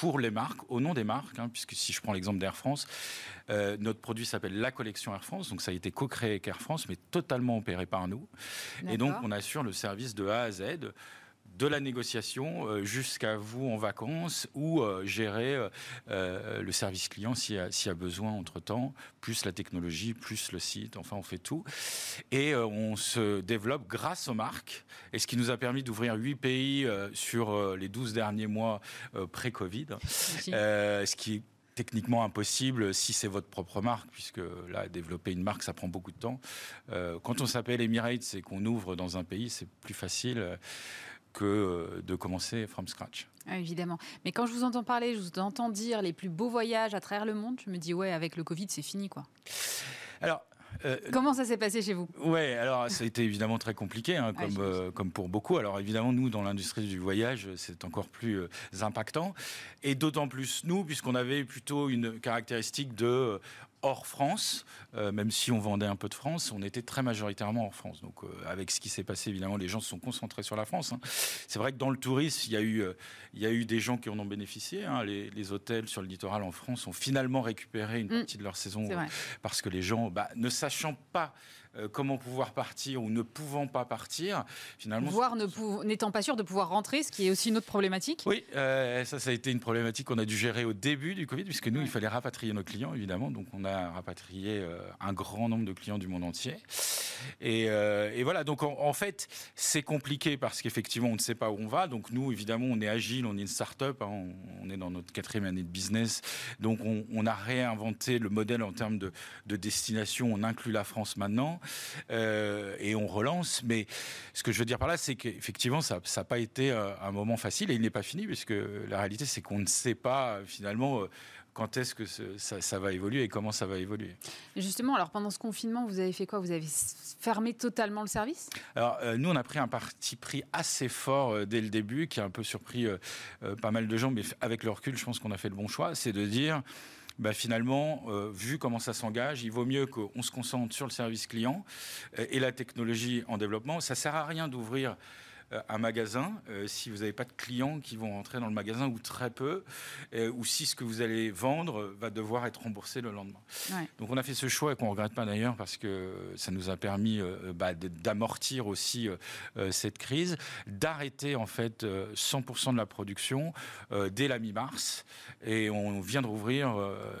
pour les marques, au nom des marques, hein, puisque si je prends l'exemple d'Air France, euh, notre produit s'appelle la collection Air France, donc ça a été co-créé avec Air France, mais totalement opéré par nous. Et donc on assure le service de A à Z de la négociation euh, jusqu'à vous en vacances ou euh, gérer euh, le service client s'il y, a besoin entre-temps, plus la technologie, plus le site, enfin on fait tout. Et on se développe grâce aux marques, et ce qui nous a permis d'ouvrir huit pays sur les 12 derniers mois pré-Covid, ce qui est techniquement impossible si c'est votre propre marque, puisque là, développer une marque, ça prend beaucoup de temps. quand on s'appelle Emirates et qu'on ouvre dans un pays, c'est plus facile que euh, de commencer from scratch. Ah, évidemment. Mais quand je vous entends parler, je vous entends dire les plus beaux voyages à travers le monde, je me dis, ouais, avec le Covid, c'est fini, quoi. Alors, euh, Comment ça s'est passé chez vous? Ouais, alors ça a été évidemment très compliqué, hein, comme, euh, comme pour beaucoup. Alors évidemment, nous, dans l'industrie du voyage, c'est encore plus impactant. Et d'autant plus nous, puisqu'on avait plutôt une caractéristique de hors France, euh, même si on vendait un peu de France, on était très majoritairement hors France. Donc, euh, avec ce qui s'est passé, évidemment, les gens se sont concentrés sur la France. Hein. C'est vrai que dans le tourisme, il y a eu, euh, il y a eu des gens qui en ont bénéficié. Hein. Les, hôtels sur le littoral en France ont finalement récupéré une mm. partie de leur saison parce que les gens, bah, ne sachant pas euh, comment pouvoir partir ou ne pouvant pas partir, finalement. Voire n'étant pas sûr de pouvoir rentrer, ce qui est aussi une autre problématique. Oui, euh, ça, ça a été une problématique qu'on a dû gérer au début du Covid, puisque nous, il fallait rapatrier nos clients, évidemment. Donc, on a rapatrié euh, un grand nombre de clients du monde entier. Et, voilà, donc en, fait, c'est compliqué parce qu'effectivement, on ne sait pas où on va. Donc, nous, évidemment, on est agile, on est une start-up, hein, on, est dans notre quatrième année de business. Donc, on, a réinventé le modèle en termes de, de destination. On inclut la France maintenant. Euh, et on relance. Mais ce que je veux dire par là, c'est qu'effectivement, ça n'a pas été euh, un moment facile et il n'est pas fini, puisque la réalité, c'est qu'on ne sait pas finalement euh, quand est-ce que ça, va évoluer et comment ça va évoluer. Justement, alors pendant ce confinement, vous avez fait quoi? Vous avez fermé totalement le service? Alors nous, on a pris un parti pris assez fort dès le début, qui a un peu surpris pas mal de gens, mais avec le recul, je pense qu'on a fait le bon choix, c'est de dire bah, finalement, euh, vu comment ça s'engage, il vaut mieux qu'on se concentre sur le service client euh, et la technologie en développement. Ça sert à rien d'ouvrir un magasin si vous n'avez pas de clients qui vont rentrer dans le magasin ou très peu, ou si ce que vous allez vendre va devoir être remboursé le lendemain. Donc on a fait ce choix et qu'on ne regrette pas d'ailleurs parce que ça nous a permis bah, d'amortir aussi cette crise, d'arrêter en fait 100% de la production dès la mi-mars et on vient de rouvrir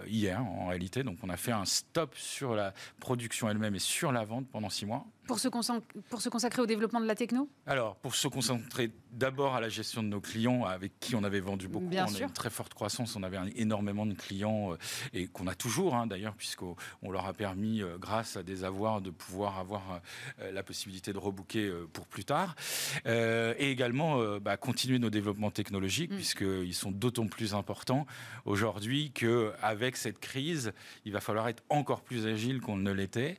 hier en réalité. Donc on a fait un stop sur la production elle-même et sur la vente pendant six mois. Pour se, pour se consacrer au développement de la techno? Alors, pour se concentrer d'abord à la gestion de nos clients avec qui on avait vendu beaucoup. Bien on a une très forte croissance, on avait énormément de clients euh, et qu'on a toujours hein, d'ailleurs, puisqu'on leur a permis, euh, grâce à des avoirs, de pouvoir avoir euh, la possibilité de rebooker pour plus tard. et également bah, continuer nos développements technologiques, mm. puisqu'ils sont d'autant plus importants aujourd'hui qu'avec cette crise, il va falloir être encore plus agile qu'on ne l'était.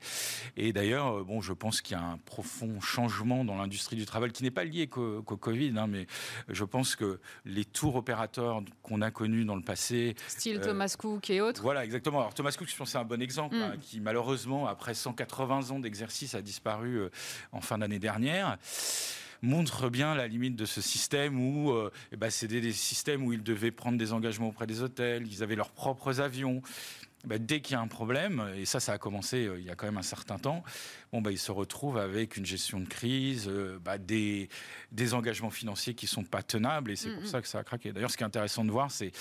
Et d'ailleurs, bon, je pense qu'il y a un profond changement dans l'industrie du travail qui n'est pas lié qu'au Covid, hein, mais je pense que les tours opérateurs qu'on a connus dans le passé. Style euh, Thomas Cook et autres. Voilà, exactement. Alors Thomas Cook, je pense c'est un bon exemple, mm. hein, qui malheureusement, après 180 ans d'exercice, a disparu euh, en fin d'année dernière montre bien la limite de ce système où euh, eh ben, c'était des systèmes où ils devaient prendre des engagements auprès des hôtels, ils avaient leurs propres avions, bah, dès qu'il y a un problème, et ça, ça a commencé euh, il y a quand même un certain temps, bon, bah, ils se retrouvent avec une gestion de crise, euh, bah, des, des engagements financiers qui sont pas tenables, et c'est pour ça que ça a craqué. D'ailleurs, ce qui est intéressant de voir, c'est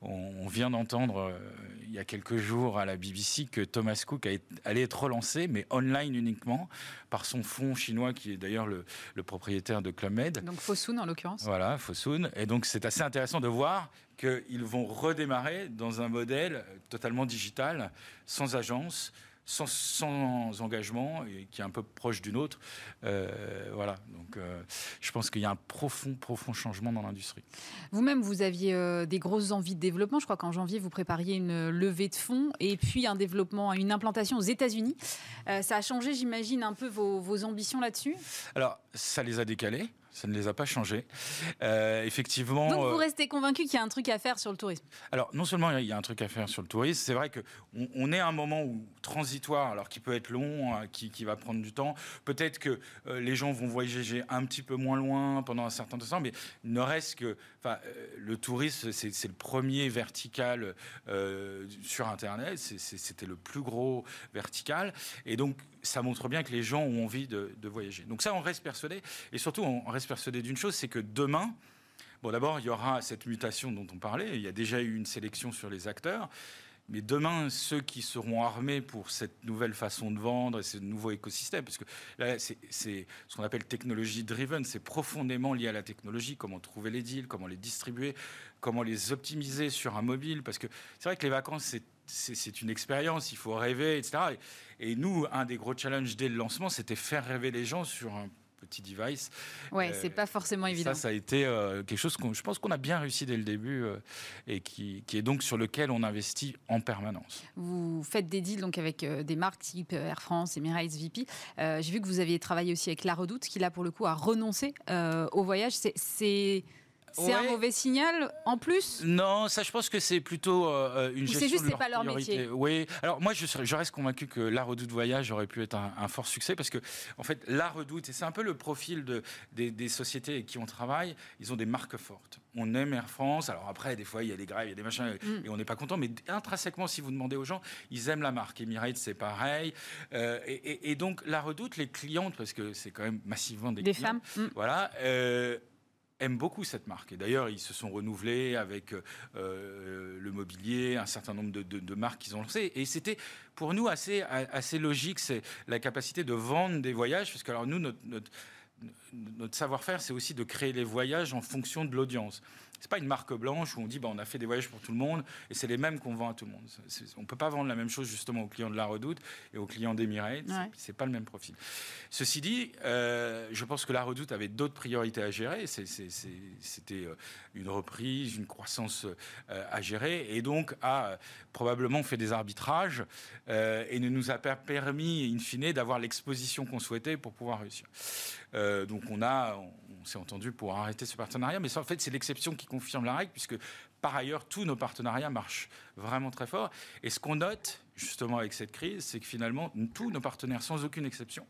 on, vient d'entendre euh, il y a quelques jours à la BBC que Thomas Cook allait être relancé, mais online uniquement, par son fonds chinois qui est d'ailleurs le, propriétaire de Club Med. Donc Fosun en l'occurrence. Voilà, Fosun. Et donc c'est assez intéressant de voir qu'ils vont redémarrer dans un modèle totalement digital, sans agence, sans, engagement et qui est un peu proche d'une autre. Euh, voilà, donc euh, je pense qu'il y a un profond, profond changement dans l'industrie. Vous-même, vous aviez euh, des grosses envies de développement. Je crois qu'en janvier, vous prépariez une levée de fonds et puis un développement, une implantation aux États-Unis. ça a changé, j'imagine, un peu vos, vos ambitions là-dessus? Alors, ça les a décalés ça ne les a pas changés. Euh, effectivement. Donc vous euh, restez convaincu qu'il y a un truc à faire sur le tourisme Alors non seulement il y a un truc à faire sur le tourisme, c'est vrai que on, est à un moment où transitoire, alors qui peut être long, hein, qui, qui, va prendre du temps. Peut-être que euh, les gens vont voyager un petit peu moins loin pendant un certain temps, mais ne reste que, enfin, le tourisme, c'est le premier vertical sur Internet. C'était le plus gros vertical, et donc ça montre bien que les gens ont envie de, de voyager. Donc ça, on reste persuadé, et surtout on reste persuadé d'une chose, c'est que demain, bon d'abord, il y aura cette mutation dont on parlait, il y a déjà eu une sélection sur les acteurs, mais demain, ceux qui seront armés pour cette nouvelle façon de vendre et ce nouveau écosystème, parce que là, c'est ce qu'on appelle technologie driven, c'est profondément lié à la technologie, comment trouver les deals, comment les distribuer, comment les optimiser sur un mobile, parce que c'est vrai que les vacances, c'est une expérience, il faut rêver, etc. Et nous, un des gros challenges dès le lancement, c'était faire rêver les gens sur un petit device. Ouais, c'est pas forcément évident. Ça, ça a été euh, quelque chose que je pense qu'on a bien réussi dès le début euh, et qui, qui, est donc sur lequel on investit en permanence. Vous faites des deals donc avec euh, des marques type Air France, Emirates, VP. J'ai vu que vous aviez travaillé aussi avec La Redoute, qui là pour le coup a renoncé au voyage. C'est c'est un mauvais signal en plus Non, ça je pense que c'est plutôt euh, une gestion c'est juste, c'est pas leur métier. Oui, alors moi je, je, reste convaincu que la redoute voyage aurait pu être un, fort succès parce que en fait la redoute, et c'est un peu le profil de, des, sociétés avec qui on travaille, ils ont des marques fortes. On aime Air France, alors après des fois il y a des grèves, il y a des machins mm. et on n'est pas content, mais intrinsèquement si vous demandez aux gens, ils aiment la marque. Emirates c'est pareil. Euh, et, donc la redoute, les clientes, parce que c'est quand même massivement des, des femmes, mm. voilà. Euh, aiment beaucoup cette marque. Et d'ailleurs, ils se sont renouvelés avec euh, le mobilier, un certain nombre de, marques qu'ils ont lancées. Et c'était pour nous assez, assez logique, c'est la capacité de vendre des voyages, parce que alors nous, notre, notre savoir-faire, c'est aussi de créer les voyages en fonction de l'audience c'est pas une marque blanche où on dit bah, on a fait des voyages pour tout le monde et c'est les mêmes qu'on vend à tout le monde. on peut pas vendre la même chose justement aux clients de la Redoute et aux clients d'Emirates. C'est pas le même profil. Ceci dit, euh, je pense que la Redoute avait d'autres priorités à gérer. C'était euh, une reprise, une croissance euh, à gérer et donc a probablement fait des arbitrages et ne nous a pas permis in fine d'avoir l'exposition qu'on souhaitait pour pouvoir réussir. donc on a on s'est entendu pour arrêter ce partenariat, mais ça, en fait, c'est l'exception qui confirme la règle, puisque par ailleurs, tous nos partenariats marchent vraiment très fort. Et ce qu'on note, justement, avec cette crise, c'est que finalement, tous nos partenaires, sans aucune exception,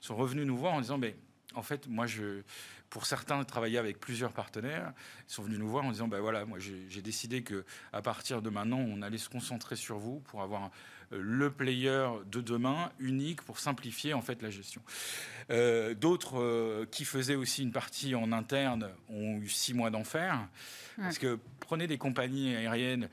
sont revenus nous voir en disant, mais en fait, moi, je, pour certains, travailler avec plusieurs partenaires, ils sont venus nous voir en disant, ben voilà, moi, j'ai décidé que à partir de maintenant, on allait se concentrer sur vous pour avoir le player de demain unique pour simplifier en fait la gestion. Euh, d'autres euh, qui faisaient aussi une partie en interne ont eu six mois d'enfer. Parce que prenez des compagnies aériennes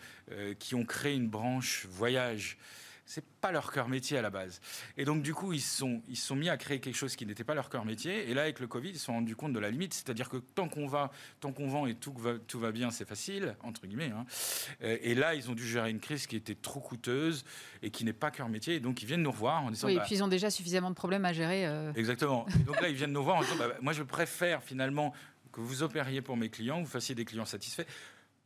qui ont créé une branche voyage c'est pas leur cœur métier à la base. Et donc, du coup, ils se sont, ils sont mis à créer quelque chose qui n'était pas leur cœur métier. Et là, avec le Covid, ils se sont rendus compte de la limite. C'est-à-dire que tant qu'on va, tant qu'on vend et tout va, tout va bien, c'est facile, entre guillemets. Hein. Et là, ils ont dû gérer une crise qui était trop coûteuse et qui n'est pas cœur métier. Et donc, ils viennent nous revoir en disant. Oui, et bah puis ils ont déjà suffisamment de problèmes à gérer. Euh. Exactement. Et donc là, ils viennent nous voir en disant bah, moi, je préfère finalement que vous opériez pour mes clients, vous fassiez des clients satisfaits,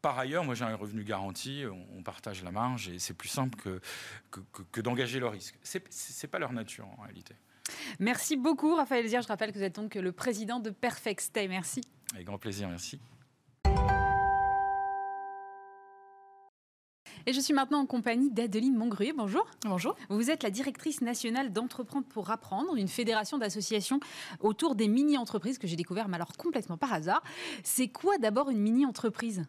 par ailleurs, moi j'ai un revenu garanti, on partage la marge et c'est plus simple que, que, d'engager le risque. Ce n'est pas leur nature en réalité. Merci beaucoup Raphaël Zir. Je rappelle que vous êtes donc le président de Perfect Stay. Merci. Avec grand plaisir, merci. Et je suis maintenant en compagnie d'Adeline Mongruet. Bonjour. Bonjour. Vous êtes la directrice nationale d'Entreprendre pour apprendre, une fédération d'associations autour des mini-entreprises que j'ai découvert, mais alors complètement par hasard. C'est quoi d'abord une mini-entreprise?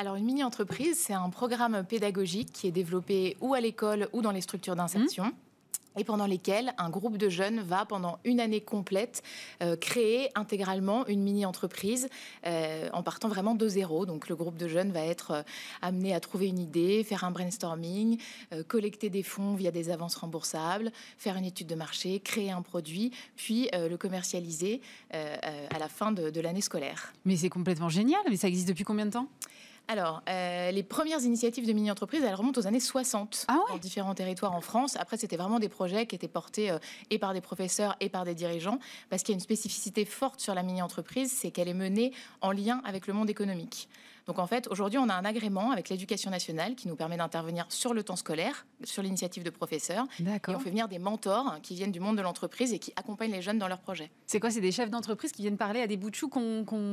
Alors une mini-entreprise, c'est un programme pédagogique qui est développé ou à l'école ou dans les structures d'insertion. Mmh. et pendant lesquels un groupe de jeunes va pendant une année complète euh, créer intégralement une mini-entreprise euh, en partant vraiment de zéro. Donc le groupe de jeunes va être euh, amené à trouver une idée, faire un brainstorming, collecter des fonds via des avances remboursables, faire une étude de marché, créer un produit, puis le commercialiser à la fin de, de l'année scolaire. Mais c'est complètement génial, mais ça existe depuis combien de temps? Alors, euh, les premières initiatives de mini-entreprises, elles remontent aux années 60 ah dans différents territoires en France. Après, c'était vraiment des projets qui étaient portés euh, et par des professeurs et par des dirigeants, parce qu'il y a une spécificité forte sur la mini-entreprise, c'est qu'elle est menée en lien avec le monde économique. Donc en fait, aujourd'hui, on a un agrément avec l'éducation nationale qui nous permet d'intervenir sur le temps scolaire, sur l'initiative de professeurs. Et on fait venir des mentors qui viennent du monde de l'entreprise et qui accompagnent les jeunes dans leurs projets. C'est quoi C'est des chefs d'entreprise qui viennent parler à des bouts de choux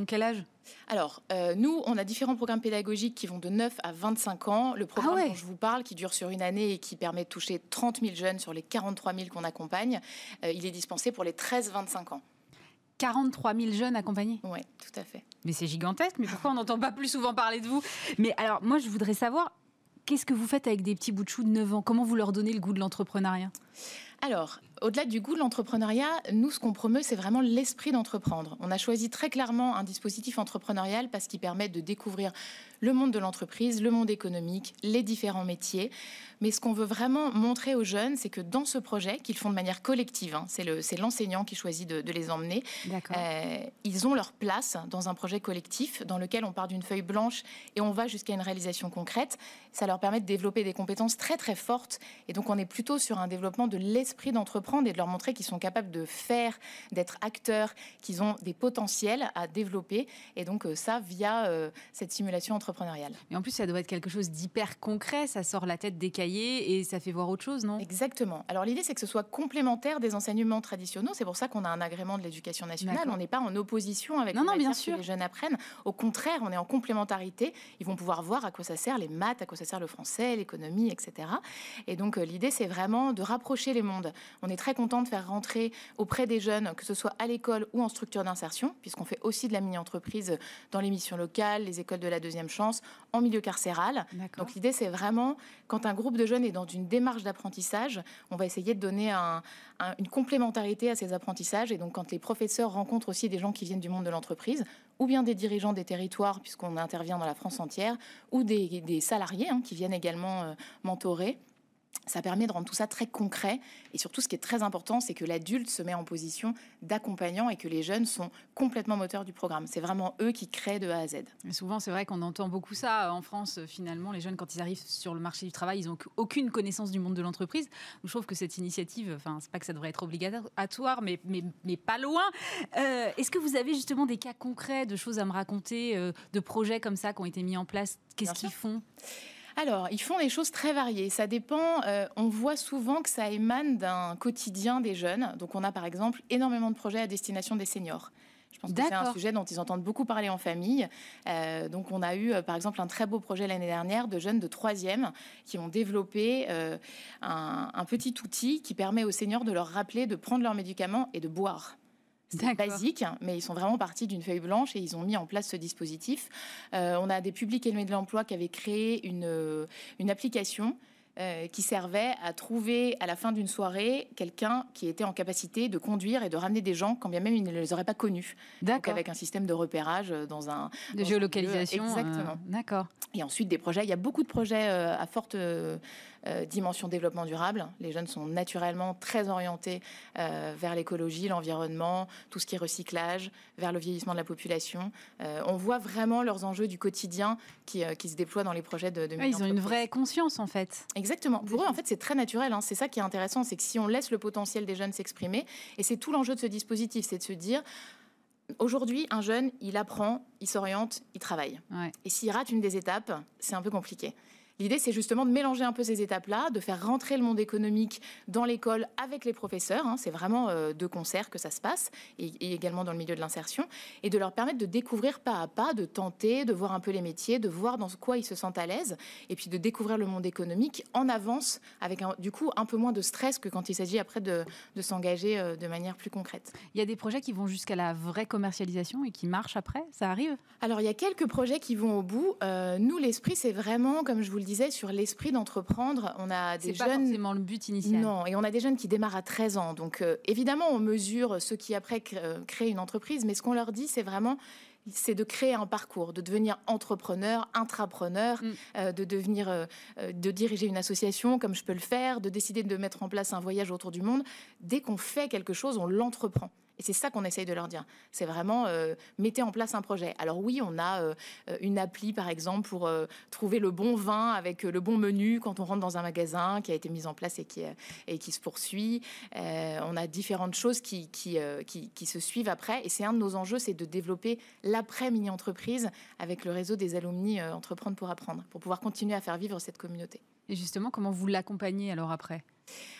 quel âge? Alors, euh, nous, on a différents programmes pédagogiques qui vont de 9 à 25 ans. Le programme ah dont je vous parle, qui dure sur une année et qui permet de toucher 30 000 jeunes sur les 43 000 qu'on accompagne, euh, il est dispensé pour les 13-25 ans. 43 000 jeunes accompagnés Oui, tout à fait. Mais c'est gigantesque, mais pourquoi on n'entend pas plus souvent parler de vous? Mais alors, moi, je voudrais savoir, qu'est-ce que vous faites avec des petits bouts de chou de 9 ans? Comment vous leur donnez le goût de l'entrepreneuriat? Alors, au-delà du goût de l'entrepreneuriat, nous, ce qu'on promeut, c'est vraiment l'esprit d'entreprendre. On a choisi très clairement un dispositif entrepreneurial parce qu'il permet de découvrir le monde de l'entreprise, le monde économique, les différents métiers. Mais ce qu'on veut vraiment montrer aux jeunes, c'est que dans ce projet, qu'ils font de manière collective, hein, c'est l'enseignant qui choisit de, les emmener, euh, ils ont leur place dans un projet collectif dans lequel on part d'une feuille blanche et on va jusqu'à une réalisation concrète. Ça leur permet de développer des compétences très très fortes. Et donc on est plutôt sur un développement de l'esprit d'entreprendre et de leur montrer qu'ils sont capables de faire, d'être acteurs, qu'ils ont des potentiels à développer. Et donc euh, ça via euh, cette simulation entrepreneuriale et en plus, ça doit être quelque chose d'hyper concret, ça sort la tête des cahiers et ça fait voir autre chose, non? Exactement. Alors l'idée, c'est que ce soit complémentaire des enseignements traditionnels. C'est pour ça qu'on a un agrément de l'éducation nationale. On n'est pas en opposition avec non, non, bien sûr. que les jeunes apprennent. Au contraire, on est en complémentarité. Ils vont pouvoir voir à quoi ça sert les maths, à quoi ça sert le français, l'économie, etc. Et donc euh, l'idée, c'est vraiment de rapprocher les mondes. On est très content de faire rentrer auprès des jeunes, que ce soit à l'école ou en structure d'insertion, puisqu'on fait aussi de la mini-entreprise dans les missions locales, les écoles de la deuxième chance, en milieu carcéral. Donc l'idée, c'est vraiment, quand un groupe de jeunes est dans une démarche d'apprentissage, on va essayer de donner une complémentarité à ces apprentissages. Et donc quand les professeurs rencontrent aussi des gens qui viennent du monde de l'entreprise, ou bien des dirigeants des territoires, puisqu'on intervient dans la France entière, ou des, salariés hein, qui viennent également euh, mentorer, ça permet de rendre tout ça très concret. Et surtout, ce qui est très important, c'est que l'adulte se met en position d'accompagnant et que les jeunes sont complètement moteurs du programme. C'est vraiment eux qui créent de A à Z. souvent, c'est vrai qu'on entend beaucoup ça en France. Finalement, les jeunes, quand ils arrivent sur le marché du travail, ils n'ont aucune connaissance du monde de l'entreprise. Je trouve que cette initiative, enfin, c'est pas que ça devrait être obligatoire, mais, mais, mais pas loin. Euh, est-ce que vous avez justement des cas concrets de choses à me raconter, euh, de projets comme ça qui ont été mis en place? Qu'est-ce qu'ils font? Alors, ils font des choses très variées. Ça dépend. Euh, on voit souvent que ça émane d'un quotidien des jeunes. Donc, on a par exemple énormément de projets à destination des seniors. Je pense que c'est un sujet dont ils entendent beaucoup parler en famille. Euh, donc, on a eu, euh, par exemple, un très beau projet l'année dernière de jeunes de troisième qui ont développé un, un, petit outil qui permet aux seniors de leur rappeler de prendre leurs médicaments et de boire. Basique, mais ils sont vraiment partis d'une feuille blanche et ils ont mis en place ce dispositif. Euh, on a des publics éloignés de l'emploi qui avaient créé une, euh, une application euh, qui servait à trouver à la fin d'une soirée quelqu'un qui était en capacité de conduire et de ramener des gens quand bien même ils ne les auraient pas connus. D'accord. Avec un système de repérage dans un... De géolocalisation. Exactement. D'accord. Et ensuite des projets, il y a beaucoup de projets à forte euh, dimension développement durable. Les jeunes sont naturellement très orientés euh, vers l'écologie, l'environnement, tout ce qui est recyclage, vers le vieillissement de la population. Euh, on voit vraiment leurs enjeux du quotidien qui, qui se déploient dans les projets de, de Ils ont une vraie conscience en fait. Exactement. Pour eux, en fait, c'est très naturel. Hein. C'est ça qui est intéressant, c'est que si on laisse le potentiel des jeunes s'exprimer, et c'est tout l'enjeu de ce dispositif, c'est de se dire Aujourd'hui, un jeune, il apprend, il s'oriente, il travaille. Et s'il rate une des étapes, c'est un peu compliqué. L'idée, c'est justement de mélanger un peu ces étapes-là, de faire rentrer le monde économique dans l'école avec les professeurs. Hein. c'est vraiment euh, de concert que ça se passe, et, également dans le milieu de l'insertion, et de leur permettre de découvrir pas à pas, de tenter, de voir un peu les métiers, de voir dans quoi ils se sentent à l'aise, et puis de découvrir le monde économique en avance, avec du coup un peu moins de stress que quand il s'agit après de, s'engager euh, de manière plus concrète. Il y a des projets qui vont jusqu'à la vraie commercialisation et qui marchent après, ça arrive? Alors il y a quelques projets qui vont au bout. Euh, nous, l'esprit, c'est vraiment, comme je vous le disais, sur l'esprit d'entreprendre. On a des jeunes. Pas forcément le but initial. Non, et on a des jeunes qui démarrent à 13 ans. Donc euh, évidemment, on mesure ceux qui après euh, créent une entreprise, mais ce qu'on leur dit, c'est vraiment c'est de créer un parcours, de devenir entrepreneur, intrapreneur, mm. euh, de devenir, de diriger une association comme je peux le faire, de décider de mettre en place un voyage autour du monde. Dès qu'on fait quelque chose, on l'entreprend. Et c'est ça qu'on essaye de leur dire. C'est vraiment euh, mettez en place un projet. Alors oui, on a euh, une appli par exemple pour euh, trouver le bon vin avec le bon menu quand on rentre dans un magasin qui a été mis en place et qui, et qui se poursuit. on a différentes choses qui, qui, qui, qui se suivent après. Et c'est un de nos enjeux, c'est de développer l'après mini-entreprise avec le réseau des alumni Entreprendre pour apprendre, pour pouvoir continuer à faire vivre cette communauté. Et justement, comment vous l'accompagnez alors après?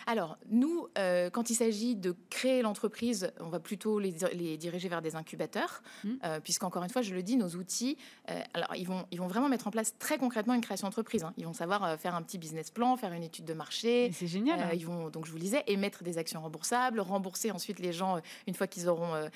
Alors, nous, euh, quand il s'agit de créer l'entreprise, on va plutôt les, diriger vers des incubateurs, mmh. euh, puisqu'encore une fois, je le dis, nos outils, euh, alors ils vont, ils vont vraiment mettre en place très concrètement une création d'entreprise. Hein. Ils vont savoir faire un petit business plan, faire une étude de marché. C'est génial. Hein. Ils vont, donc je vous le disais, émettre des actions remboursables, rembourser ensuite les gens une fois qu'ils auront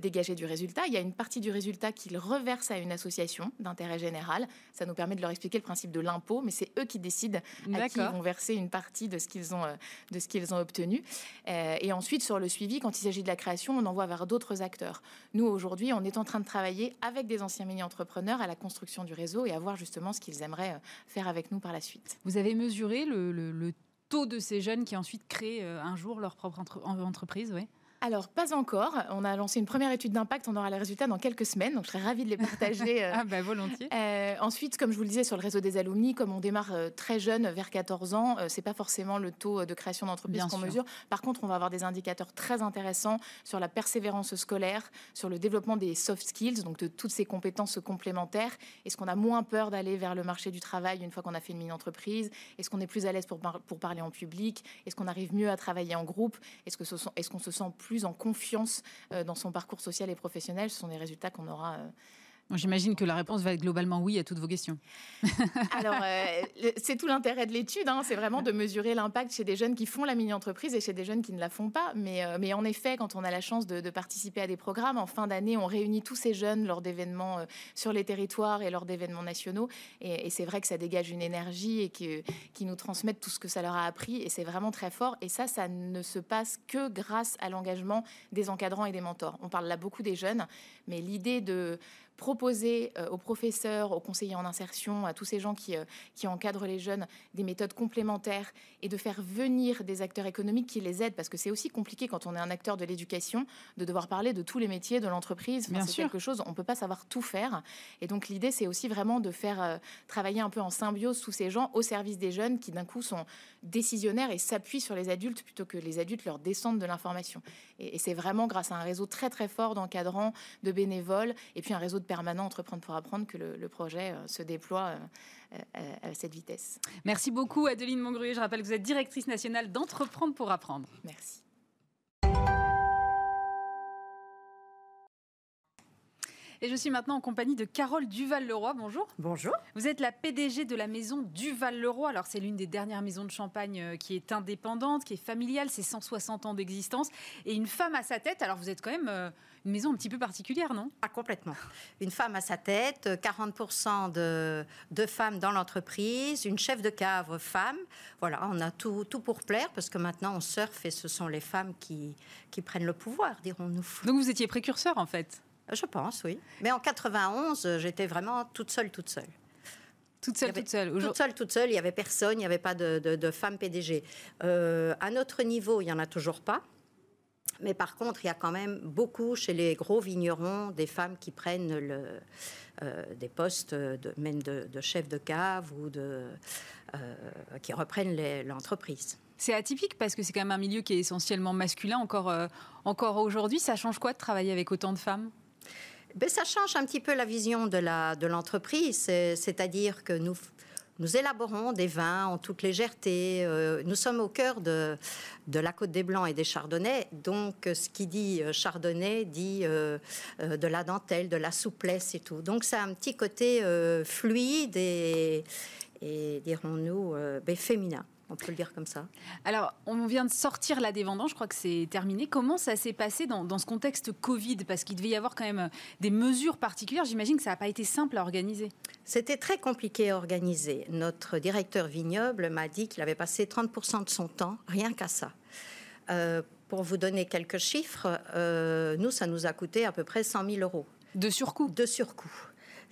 dégagé du résultat. Il y a une partie du résultat qu'ils reversent à une association d'intérêt général. Ça nous permet de leur expliquer le principe de l'impôt, mais c'est eux qui décident à qui ils vont verser une partie de ce qu'ils ont de ce qu'ils ont obtenu. Euh, et ensuite, sur le suivi, quand il s'agit de la création, on envoie vers d'autres acteurs. Nous, aujourd'hui, on est en train de travailler avec des anciens mini-entrepreneurs à la construction du réseau et à voir justement ce qu'ils aimeraient euh, faire avec nous par la suite. Vous avez mesuré le, taux de ces jeunes qui ensuite créent euh, un jour leur propre entreprise oui alors, pas encore. On a lancé une première étude d'impact. On aura les résultats dans quelques semaines. Donc, je serais ravie de les partager. Euh, ah, bah, volontiers. Euh, ensuite, comme je vous le disais, sur le réseau des alumni, comme on démarre euh, très jeune, vers 14 ans, c'est pas forcément le taux de création d'entreprise qu'on mesure. Par contre, on va avoir des indicateurs très intéressants sur la persévérance scolaire, sur le développement des soft skills, donc de toutes ces compétences complémentaires. Est-ce qu'on a moins peur d'aller vers le marché du travail une fois qu'on a fait une mini-entreprise? Est-ce qu'on est plus à l'aise pour, pour parler en public? Est-ce qu'on arrive mieux à travailler en groupe? Est-ce qu'on est se sent plus plus en confiance euh, dans son parcours social et professionnel. Ce sont des résultats qu'on aura J'imagine que la réponse va être globalement oui à toutes vos questions. Alors, euh, c'est tout l'intérêt de l'étude, hein. c'est vraiment de mesurer l'impact chez des jeunes qui font la mini-entreprise et chez des jeunes qui ne la font pas. Mais, euh, en effet, quand on a la chance de, participer à des programmes, en fin d'année, on réunit tous ces jeunes lors d'événements euh, sur les territoires et lors d'événements nationaux. Et, c'est vrai que ça dégage une énergie et qui nous transmettent tout ce que ça leur a appris. Et c'est vraiment très fort. Et ça, ça ne se passe que grâce à l'engagement des encadrants et des mentors. On parle là beaucoup des jeunes, mais l'idée de proposer euh, aux professeurs, aux conseillers en insertion, à tous ces gens qui, euh, qui encadrent les jeunes, des méthodes complémentaires et de faire venir des acteurs économiques qui les aident, parce que c'est aussi compliqué quand on est un acteur de l'éducation de devoir parler de tous les métiers de l'entreprise. c'est quelque chose, on ne peut pas savoir tout faire. Et donc l'idée, c'est aussi vraiment de faire euh, travailler un peu en symbiose tous ces gens au service des jeunes qui d'un coup sont décisionnaires et s'appuient sur les adultes plutôt que les adultes leur descendent de l'information. Et, et c'est vraiment grâce à un réseau très très fort d'encadrants, de bénévoles, et puis un réseau de permanent Entreprendre pour apprendre que le, projet euh, se déploie euh, euh, à cette vitesse. Merci beaucoup Adeline Mongruet. Je rappelle que vous êtes directrice nationale d'Entreprendre pour apprendre. Merci. Et je suis maintenant en compagnie de Carole Duval-Leroy. Bonjour. Bonjour. Vous êtes la PDG de la maison Duval-Leroy. Alors, c'est l'une des dernières maisons de champagne euh, qui est indépendante, qui est familiale. C'est 160 ans d'existence. Et une femme à sa tête. Alors, vous êtes quand même euh, une maison un petit peu particulière, non? Ah, complètement. Une femme à sa tête, 40% de, de, femmes dans l'entreprise, une chef de cave femme. Voilà, on a tout, tout pour plaire parce que maintenant on surfe et ce sont les femmes qui, qui prennent le pouvoir, dirons-nous. Donc vous étiez précurseur en fait? Je pense, oui. Mais en 91, j'étais vraiment toute seule, toute seule. Toute seule, toute seule. Toute seule, toute seule. Il n'y avait personne, il n'y avait pas de, de, de femme PDG. Euh, à notre niveau, il n'y en a toujours pas. Mais par contre, il y a quand même beaucoup chez les gros vignerons des femmes qui prennent le, euh, des postes de, même de, de, chef de cave ou de, euh, qui reprennent l'entreprise. C'est atypique parce que c'est quand même un milieu qui est essentiellement masculin encore, euh, encore aujourd'hui. Ça change quoi de travailler avec autant de femmes? Ben, Ça change un petit peu la vision de l'entreprise. De C'est-à-dire que nous, nous élaborons des vins en toute légèreté. Euh, nous sommes au cœur de, de la Côte des Blancs et des Chardonnays. Donc, ce qui dit euh, Chardonnay dit euh, de la dentelle, de la souplesse et tout. Donc, c'est un petit côté fluide et, et dirons-nous, ben, féminin on peut le dire comme ça. Alors, on vient de sortir là des vendanges, je crois que c'est terminé. Comment ça s'est passé dans, dans, ce contexte Covid Parce qu'il devait y avoir quand même des mesures particulières. J'imagine que ça n'a pas été simple à organiser. C'était très compliqué à organiser. Notre directeur vignoble m'a dit qu'il avait passé 30% de son temps rien qu'à ça. Euh, pour vous donner quelques chiffres, euh, nous, ça nous a coûté à peu près 100 000 euros. De surcoût? De surcoût.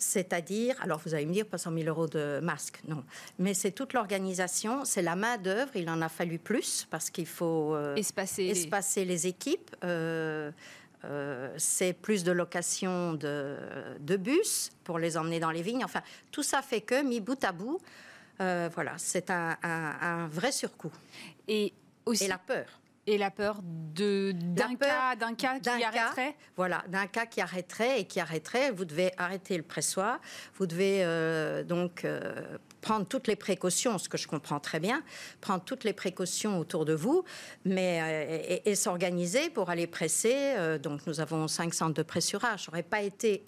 C'est-à-dire, alors vous allez me dire, pas 100 000 euros de masque, non. Mais c'est toute l'organisation, c'est la main-d'œuvre. Il en a fallu plus parce qu'il faut euh, espacer, espacer les... les, équipes. Euh, euh, c'est plus de location de, de, bus pour les emmener dans les vignes. Enfin, tout ça fait que, mis bout à bout, voilà, c'est un, un, un, vrai surcoût. Et aussi. Et la peur et la peur d'un cas, d'un cas qui arrêterait Voilà, d'un cas qui arrêterait et qui arrêterait. Vous devez arrêter le pressoir. Vous devez euh, donc euh, prendre toutes les précautions, ce que je comprends très bien, prendre toutes les précautions autour de vous, mais euh, et, et s'organiser pour aller presser. Donc nous avons cinq centres de pressurage. Ça n'aurait pas été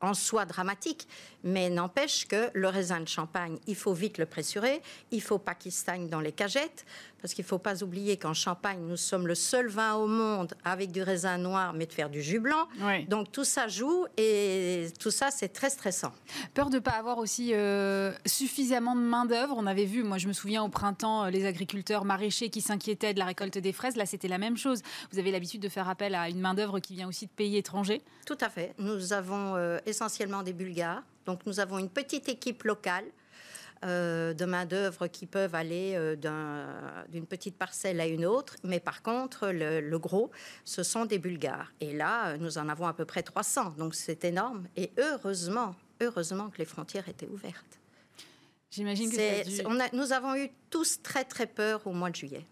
en soi dramatique, mais n'empêche que le raisin de champagne, il faut vite le pressurer, il faut pas qu'il stagne dans les cagettes, parce qu'il ne faut pas oublier qu'en Champagne, nous sommes le seul vin au monde avec du raisin noir, mais de faire du jus blanc. Oui. Donc tout ça joue et tout ça, c'est très stressant. Peur de ne pas avoir aussi euh, suffisamment de main-d'œuvre. On avait vu, moi je me souviens au printemps, les agriculteurs maraîchers qui s'inquiétaient de la récolte des fraises. Là, c'était la même chose. Vous avez l'habitude de faire appel à une main-d'œuvre qui vient aussi de pays étrangers? Tout à fait. Nous avons euh, essentiellement des Bulgares. Donc nous avons une petite équipe locale euh, de main-d'œuvre qui peuvent aller euh, d'une un, petite parcelle à une autre. Mais par contre, le, le, gros, ce sont des Bulgares. Et là, nous en avons à peu près 300. Donc c'est énorme. Et heureusement, heureusement que les frontières étaient ouvertes. J'imagine que dû... on a, nous avons eu tous très très peur au mois de juillet.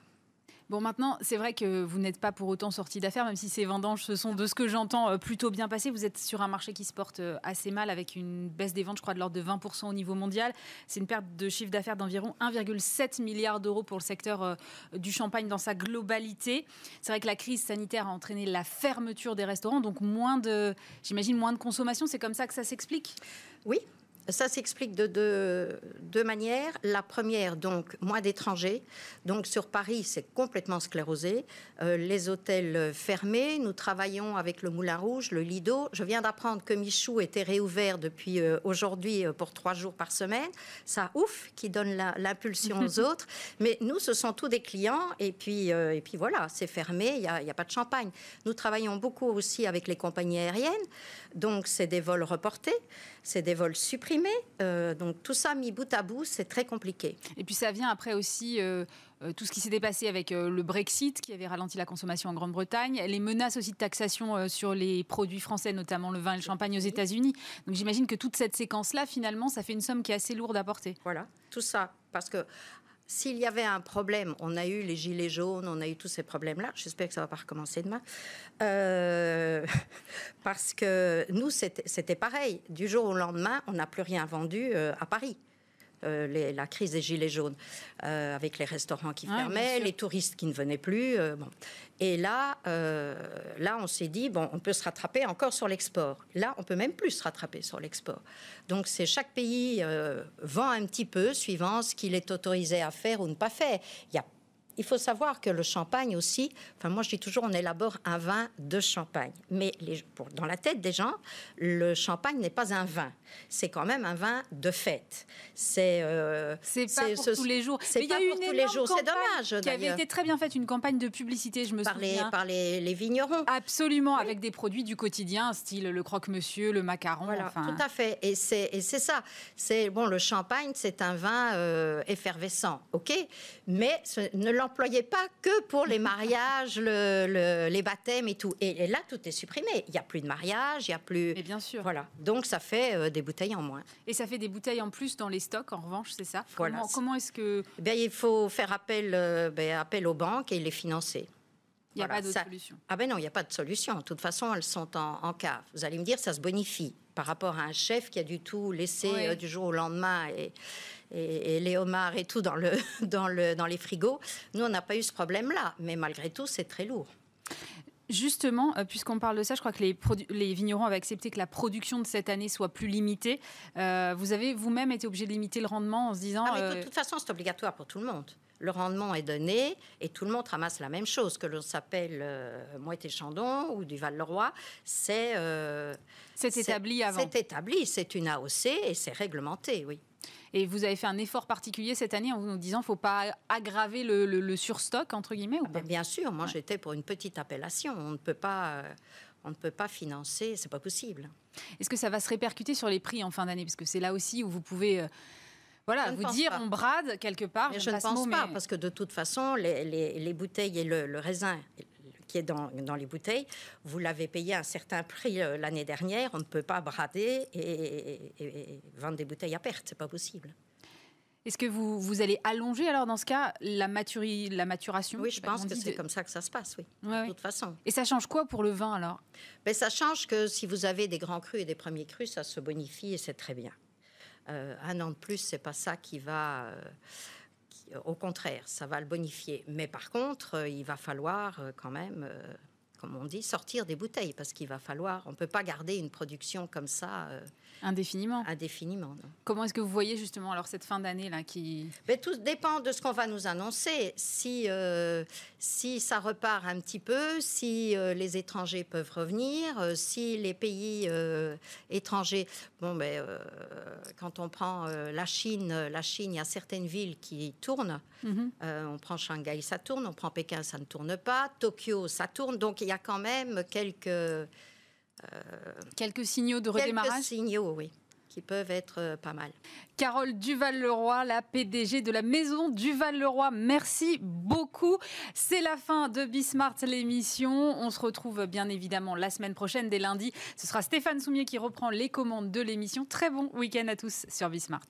Bon, maintenant, c'est vrai que vous n'êtes pas pour autant sorti d'affaires, même si ces vendanges se sont, de ce que j'entends, euh, plutôt bien passées. Vous êtes sur un marché qui se porte euh, assez mal, avec une baisse des ventes, je crois, de l'ordre de 20% au niveau mondial. C'est une perte de chiffre d'affaires d'environ 1,7 milliard d'euros pour le secteur euh, du champagne dans sa globalité. C'est vrai que la crise sanitaire a entraîné la fermeture des restaurants, donc moins de, j'imagine, moins de consommation. C'est comme ça que ça s'explique? Oui, ça s'explique de deux, deux, manières. La première, donc, moins d'étrangers. Donc, sur Paris, c'est complètement sclérosé. Euh, les hôtels fermés. Nous travaillons avec le Moulin Rouge, le Lido. Je viens d'apprendre que Michou était réouvert depuis euh, aujourd'hui pour trois jours par semaine. Ça, ouf, qui donne l'impulsion aux autres. Mais nous, ce sont tous des clients. Et puis, euh, et puis voilà, c'est fermé. Il n'y a, a, pas de champagne. Nous travaillons beaucoup aussi avec les compagnies aériennes. Donc, c'est des vols reportés. C'est des vols supprimés. Euh, donc tout ça mis bout à bout, c'est très compliqué. Et puis ça vient après aussi euh, euh, tout ce qui s'était passé avec euh, le Brexit qui avait ralenti la consommation en Grande-Bretagne, les menaces aussi de taxation sur les produits français, notamment le vin et le champagne aux États-Unis. Donc j'imagine que toute cette séquence-là, finalement, ça fait une somme qui est assez lourde à porter. Voilà, tout ça. Parce que s'il y avait un problème, on a eu les gilets jaunes, on a eu tous ces problèmes-là. J'espère que ça ne va pas recommencer demain. Euh, parce que nous, c'était pareil. Du jour au lendemain, on n'a plus rien vendu euh, à Paris. La crise des gilets jaunes, avec les restaurants qui fermaient, les touristes qui ne venaient plus. bon. Et là, là, on s'est dit bon, on peut se rattraper encore sur l'export. Là, on peut même plus se rattraper sur l'export. Donc, c'est chaque pays vend un petit peu suivant ce qu'il est autorisé à faire ou ne pas faire. Il a il faut savoir que le champagne aussi, enfin moi je dis toujours on élabore un vin de champagne, mais les, pour, dans la tête des gens, le champagne n'est pas un vin, c'est quand même un vin de fête. C'est euh, c'est pas pour tous les jours. C'est pas pour tous les jours, c'est dommage. Qui avait été très bien faite, une campagne de publicité, je me par souviens. Les, par les, vignerons. Absolument, avec des produits du quotidien, style le croque-monsieur, le macaron. Voilà, tout à fait. Et c'est ça. C'est bon, le champagne, c'est un vin euh, effervescent, ok, mais ne l'en n'employez pas que pour les mariages, le, les baptêmes et tout. Et, là, tout est supprimé. Il n'y a plus de mariage, il n'y a plus. Et bien sûr. Voilà. Donc, ça fait euh, des bouteilles en moins. Et ça fait des bouteilles en plus dans les stocks, en revanche, c'est ça? Comment, comment est-ce que. Eh bien, il faut faire appel, euh, ben, appel aux banques et les financer. Il n'y a pas d'autre solution. Ah ben non, il n'y a pas de solution. De toute façon, elles sont en, en, cave. Vous allez me dire, ça se bonifie par rapport à un chef qui a du tout laissé euh, du jour au lendemain et, et, les homards et tout dans, le, dans, le, dans les frigos. Nous, on n'a pas eu ce problème-là, mais malgré tout, c'est très lourd. Justement, euh, puisqu'on parle de ça, je crois que les, les, vignerons avaient accepté que la production de cette année soit plus limitée. Euh, vous avez vous-même été obligé de limiter le rendement en se disant... Ah, de toute façon, c'est obligatoire pour tout le monde. Le rendement est donné et tout le monde ramasse la même chose, que l'on s'appelle euh, et Chandon ou du Val-le-Roi. C'est c'est établi avant. C'est établi, c'est une AOC et c'est réglementé, oui. Et vous avez fait un effort particulier cette année en nous disant qu'il ne faut pas aggraver le, surstock, entre guillemets ou ah ben, Bien sûr, moi j'étais pour une petite appellation. On ne peut pas, euh, on ne peut pas financer, c'est pas possible. Est-ce que ça va se répercuter sur les prix en fin d'année? Parce que c'est là aussi où vous pouvez... Voilà, vous dire on brade quelque part. je, ne pense pas, parce que de toute façon, les, bouteilles et le raisin qui est dans, dans les bouteilles, vous l'avez payé un certain prix euh, l'année dernière. On ne peut pas brader et, vendre des bouteilles à perte. C'est pas possible. Est-ce que vous, vous allez allonger alors dans ce cas la, maturi, la maturation? Oui, je pense que c'est comme ça que ça se passe, oui. de toute façon. Et ça change quoi pour le vin alors? Ben, Ça change que si vous avez des grands crus et des premiers crus, ça se bonifie et c'est très bien. Euh, un an de plus, c'est pas ça qui va. Euh, au contraire, ça va le bonifier. Mais par contre, euh, il va falloir quand même, comme on dit, sortir des bouteilles parce qu'il va falloir. On ne peut pas garder une production comme ça. Indéfiniment. Indéfiniment. Comment est-ce que vous voyez justement alors cette fin d'année là qui Mais Tout dépend de ce qu'on va nous annoncer. Si euh, si ça repart un petit peu, si euh, les étrangers peuvent revenir, euh, si les pays étrangers. Bon, ben quand on prend la Chine, la Chine, il y a certaines villes qui tournent. Mhm. on prend Shanghai, ça tourne. On prend Pékin, ça ne tourne pas. Tokyo, ça tourne. Donc il y a quand même quelques Quelques signaux de redémarrage Quelques signaux, oui qui peuvent être euh, pas mal. Carole Duval-Leroy, la PDG de la maison Duval-Leroy, merci beaucoup. C'est la fin de Bismart, l'émission. On se retrouve bien évidemment la semaine prochaine, dès lundi. Ce sera Stéphane Soumier qui reprend les commandes de l'émission. Très bon week-end à tous sur Bismart.